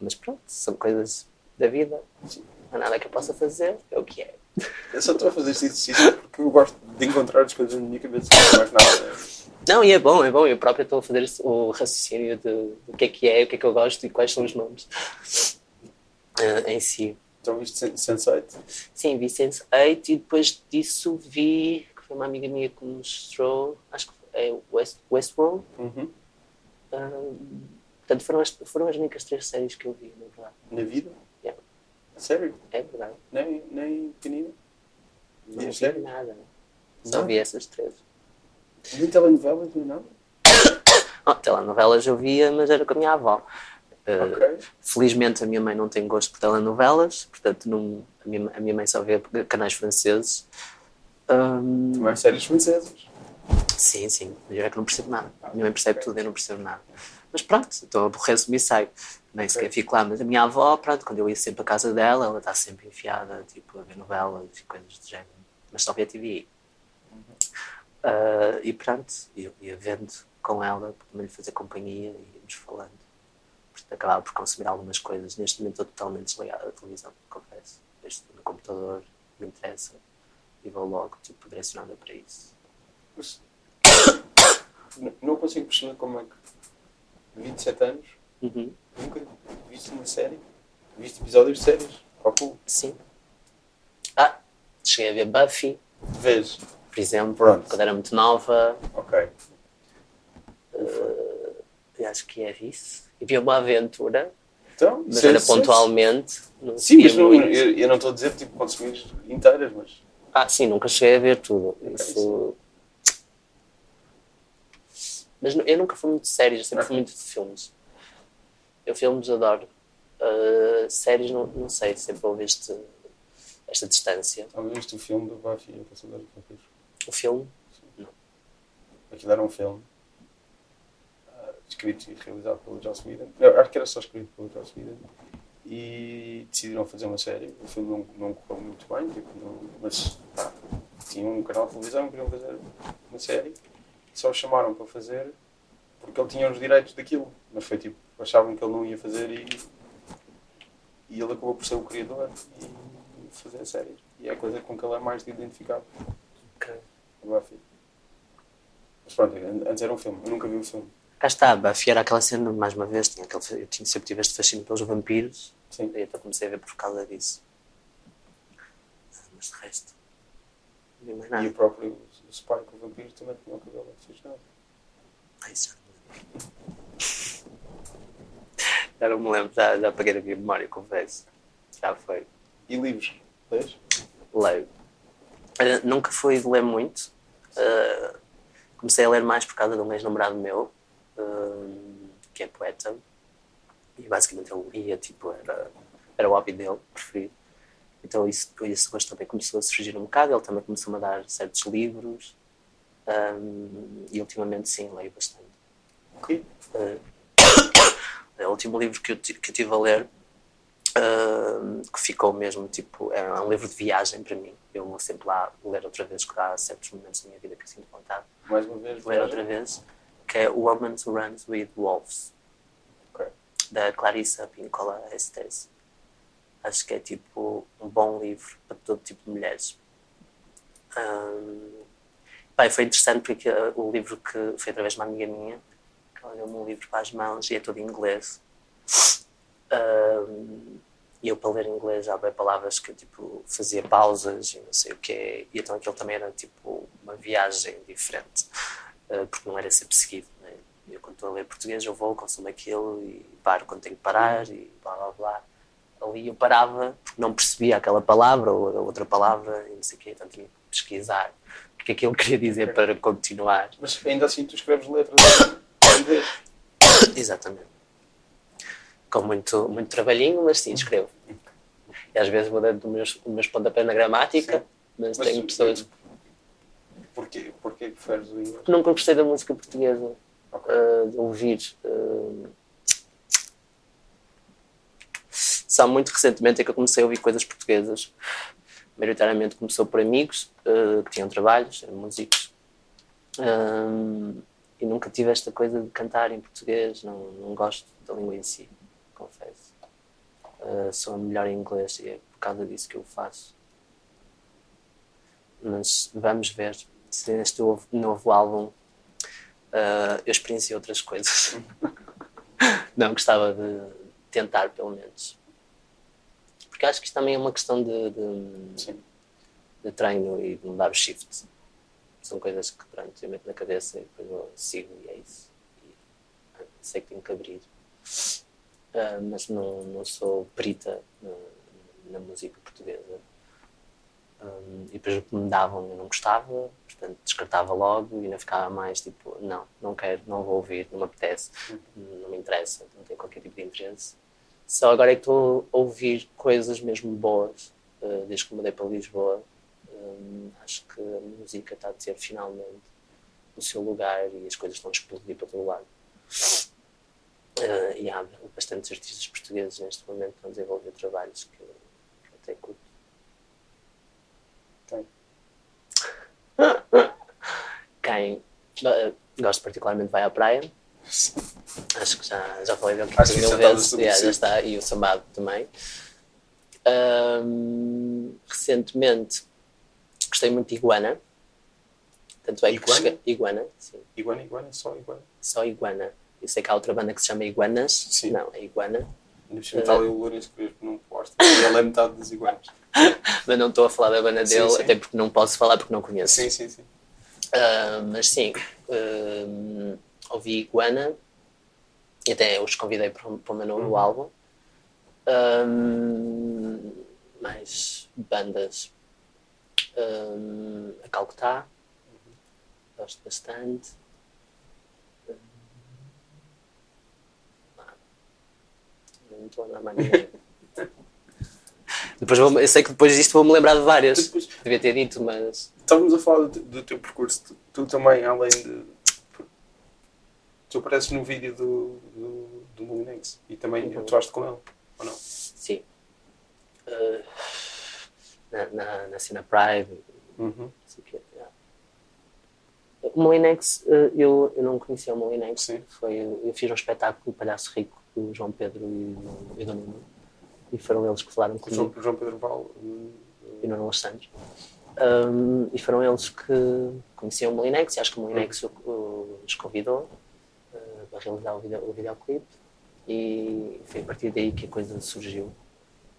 Speaker 3: Mas pronto, são coisas da vida, não há nada que eu possa fazer, é o que é.
Speaker 2: Eu só estou a fazer este exercício porque eu gosto de encontrar as coisas na minha cabeça, não mais nada.
Speaker 3: Não, e é bom, é bom. Eu próprio estou a fazer o raciocínio do que é que é, o que é que eu gosto e quais são os nomes uh, em si.
Speaker 2: Então, sen- Sense8,
Speaker 3: Sim, vi Sense8 e depois disso vi, que foi uma amiga minha que mostrou, acho que é West, Westworld.
Speaker 2: uhum.
Speaker 3: Uh, portanto, foram as, foram as únicas três séries que eu vi, na verdade.
Speaker 2: na vida?
Speaker 3: Yeah.
Speaker 2: Sério?
Speaker 3: É verdade.
Speaker 2: Nem, nem pequenina?
Speaker 3: Não vi
Speaker 2: sério?
Speaker 3: nada. Só
Speaker 2: Não?
Speaker 3: vi essas três.
Speaker 2: Nem telenovelas, nem nada?
Speaker 3: Oh, telenovelas eu via, mas era com a minha avó. Uh,
Speaker 2: Ok.
Speaker 3: Felizmente a minha mãe não tem gosto por telenovelas, portanto não, a, minha, a minha mãe só vê canais franceses. Hum,
Speaker 2: Mais séries francesas.
Speaker 3: sim, sim, eu é que não percebo nada. A minha mãe percebe tudo, eu não percebo nada. Mas pronto, então aborreço-me e saio. Nem sequer fico lá. Mas a minha avó, pronto, quando eu ia sempre à casa dela, ela está sempre enfiada, tipo, a ver novelas e coisas do género. Mas só vê TV. Ah, e pronto, eu ia vendo com ela, também lhe fazer companhia e íamos falando. Portanto, acabava por consumir algumas coisas. Neste momento estou totalmente desligado da televisão, confesso. Este no computador me interessa e vou logo, tipo, direcionada para isso.
Speaker 2: Não consigo perceber como é que 27 anos
Speaker 3: Uhum.
Speaker 2: nunca viste uma série, viste episódios de séries.
Speaker 3: Sim. Ah, cheguei a ver Buffy,
Speaker 2: Vês?
Speaker 3: Por exemplo,
Speaker 2: Pronto.
Speaker 3: quando era muito nova.
Speaker 2: Ok.
Speaker 3: Eu acho que é isso. E vi uma aventura,
Speaker 2: Então,
Speaker 3: mas era pontualmente.
Speaker 2: Sim, mas não, eu, eu não estou a dizer tipo consumir inteiras, mas.
Speaker 3: Ah, sim, nunca cheguei a ver tudo. Isso... Mas eu nunca fui muito de séries, eu sempre fui muito de filmes. Eu filmes adoro. Ah, séries, não, não sei, sempre houve este, esta distância.
Speaker 2: Talvez o filme do Buffy a Caçadora de Vampiros.
Speaker 3: O filme,
Speaker 2: Aquilo era um filme ah, escrito e realizado pelo Joss Whedon. Eu acho que era só escrito pelo Joss Whedon. E decidiram fazer uma série. O filme não, não correu muito bem, tipo, não- mas pá, tinham um canal de televisão, queriam fazer uma série. Só o chamaram para fazer porque ele tinha os direitos daquilo. Mas foi tipo, achavam que ele não ia fazer e, e ele acabou por ser o criador e, fazer a série. E é a coisa com que ele é mais identificado. O Buffy. Mas pronto, an- antes era um filme, eu nunca vi o filme.
Speaker 3: cá está, Buffy era aquela cena, mais uma vez, tinha aquele, eu tinha, sempre tive este fascínio pelos vampiros,
Speaker 2: Sim.
Speaker 3: e então comecei a ver por causa disso. Mas de resto, não vi mais
Speaker 2: E o
Speaker 3: nada.
Speaker 2: próprio o Spike, o vampiro, também tinha o cabelo assustado.
Speaker 3: Ah, isso já não me lembro. Já já, apaguei da minha memória, confesso. Já foi.
Speaker 2: E livros? Lês?
Speaker 3: Leio. Eh, nunca fui de ler muito. Eh, comecei a ler mais por causa de um ex-namorado meu, eh, que é poeta. E basicamente ele lia, tipo, era, era o hobby dele, preferido. Então isso, esse gosto também começou a surgir um bocado. Ele também começou a dar certos livros. Um, e ultimamente, sim, leio bastante.
Speaker 2: Ok.
Speaker 3: Uh, o último livro que eu, que eu tive a ler, uh, que ficou mesmo, tipo, é um livro de viagem para mim. Eu vou sempre lá ler outra vez, porque há certos momentos da minha vida que eu sinto vontade
Speaker 2: Mais uma vez,
Speaker 3: ler outra vez, que é Woman Who Runs with Wolves,
Speaker 2: Ok.
Speaker 3: da Clarissa Pincola Estes. Acho que é, tipo, um bom livro para todo tipo de mulheres. Um, Bem, foi interessante porque uh, o livro que foi através de uma amiga minha, que ela deu-me um livro para as mãos e é todo em inglês. Um, E eu, para ler inglês, já havia palavras que eu tipo, fazia pausas e não sei o quê. E então aquilo também era tipo uma viagem diferente, uh, porque não era sempre seguido. Né? Eu, quando estou a ler português, eu vou, consumo aquilo e paro quando tenho que parar e blá blá blá. Ali eu parava porque não percebia aquela palavra ou outra palavra e não sei o quê, então tinha que pesquisar o que aquilo queria dizer para continuar.
Speaker 2: Mas ainda assim tu escreves letras em inglês?
Speaker 3: Exatamente. Com muito, muito trabalhinho, mas sim, escrevo. E às vezes vou dando meus, os meus pontapés na gramática,
Speaker 2: Sim.
Speaker 3: mas,
Speaker 2: Mas
Speaker 3: tenho pessoas
Speaker 2: Porquê, porquê que preferes o inglês?
Speaker 3: nunca gostei da música portuguesa,
Speaker 2: Ok.
Speaker 3: uh, de ouvir. uh, Só muito recentemente é que eu comecei a ouvir coisas portuguesas. Maioritariamente começou por amigos uh, que tinham trabalhos, eram músicos. Um, e nunca tive esta coisa de cantar em português, não, não gosto da língua em si. Uh, sou melhor em inglês e é por causa disso que eu faço. Mas vamos ver se neste novo, novo álbum uh, eu experienciei outras coisas. não, gostava de tentar, pelo menos. Porque acho que isto também é uma questão de, de, de treino e de mudar o shift. São coisas que pronto, eu meto na cabeça e depois eu sigo e é isso. E, ah, sei que tenho que abrir. Ah, mas não, não sou perita na, na música portuguesa. Um, e depois o que me davam eu não gostava, portanto descartava logo e ainda ficava mais tipo, não, não quero, não vou ouvir, não me apetece, não me interessa, não tenho qualquer tipo de interesse. Só agora é que estou a ouvir coisas mesmo boas, uh, desde que mudei para Lisboa. Um, acho que a música está a ter finalmente o seu lugar e as coisas estão a explodir para todo lado. Uh, e há bastantes artistas portugueses neste momento que estão a desenvolver trabalhos que, que eu até curto.
Speaker 2: Tem.
Speaker 3: Quem uh, gosto particularmente vai à praia. Acho que já, já falei dele
Speaker 2: Acho que
Speaker 3: mil
Speaker 2: já está
Speaker 3: vezes. Yeah, já está. E o Sambado também. Recentemente gostei muito de Iguana. Tanto é que
Speaker 2: Iguana?
Speaker 3: cheguei- Iguana, sim.
Speaker 2: Iguana, iguana, só iguana.
Speaker 3: Só Iguana. Eu sei que há outra banda que se chama Iguanas.
Speaker 2: Sim.
Speaker 3: Não, é Iguana.
Speaker 2: Está ali o Lourenço Crespo num posto ele é metade das iguanas.
Speaker 3: Mas não estou a falar da banda
Speaker 2: Sim,
Speaker 3: dele,
Speaker 2: sim.
Speaker 3: até porque não posso falar porque não conheço.
Speaker 2: Sim, sim, sim.
Speaker 3: Ah, mas sim, ah, ouvi Iguana e até os convidei para, o- para o meu novo
Speaker 2: Uhum.
Speaker 3: álbum. Ah, mais bandas. A Calcutá, gosto bastante. Ah, não estou a lembrar mais ninguém. Depois vou, eu sei que depois disto vou-me lembrar de várias.
Speaker 2: Depois-
Speaker 3: Devia ter dito, mas
Speaker 2: Estávamos a falar do, do teu percurso. Tu, tu também, além de. Tu apareces no vídeo do, do, do Molinex e também
Speaker 3: Uhum.
Speaker 2: atuaste com ele, ou não?
Speaker 3: Sim. Uh, na, na, na cena Pride,
Speaker 2: Uhum.
Speaker 3: o. O Molinex, uh, eu, eu não conhecia o Molinex.
Speaker 2: Sim.
Speaker 3: Foi, eu fiz um espetáculo do Palhaço Rico o João Pedro e o, e o Nuno. E foram eles que falaram
Speaker 2: Com o João,
Speaker 3: comigo
Speaker 2: Pedro hum,
Speaker 3: e o Nuno Santos. Um, e foram eles que conheciam o Molinex e acho que o Molinex o, o, nos convidou uh, para realizar o, video, o videoclipe e foi a partir daí que a coisa surgiu.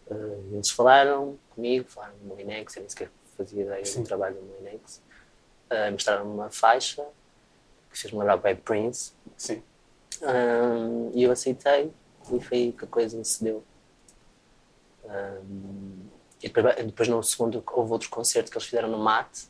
Speaker 3: Uh, eles falaram comigo, falaram do Molinex, eu nem sequer fazia ideia
Speaker 2: Sim.
Speaker 3: do trabalho do Molinex. Uh, Mostraram-me uma faixa que fez-me lembrar o Bad Prince
Speaker 2: Sim.
Speaker 3: Um, e eu aceitei e foi aí que a coisa se deu. Um, e depois, depois no segundo houve outro concerto que eles fizeram no Mate,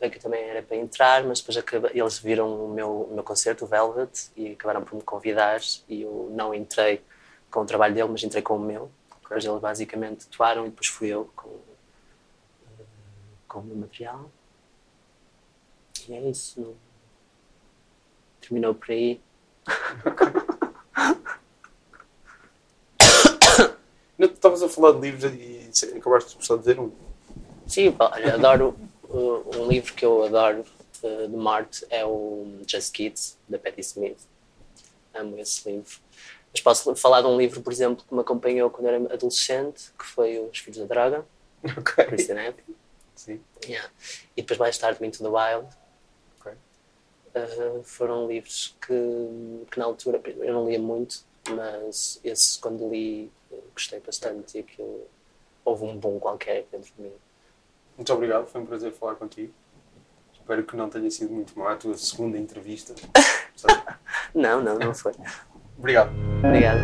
Speaker 3: que também era para entrar, mas depois eles viram o meu, o meu concerto, o Velvet, e acabaram por me convidar e eu não entrei com o trabalho dele, mas entrei com o meu. Depois eles basicamente atuaram e depois fui eu com, com o meu material. E é isso. Terminou por aí.
Speaker 2: Não, tu estavas a falar de livros e acabaste de gostar de dizer um.
Speaker 3: Sim, olha, adoro. uh, um livro que eu adoro uh, de Marte é o Just Kids, da Patti Smith. Amo esse livro. Mas posso falar de um livro, por exemplo, que me acompanhou quando era adolescente, que foi Os Filhos da Droga,
Speaker 2: Ok.
Speaker 3: Christian.
Speaker 2: Sim.
Speaker 3: Yeah. E depois mais tarde Into the Wild. Uh, foram livros que, que na altura eu não lia muito, mas esse quando li gostei bastante e aquilo houve um bom qualquer dentro de mim.
Speaker 2: Muito obrigado, foi um prazer falar contigo. Espero que não tenha sido muito má a tua segunda entrevista.
Speaker 3: Não, não, não foi.
Speaker 2: obrigado.
Speaker 3: Obrigado.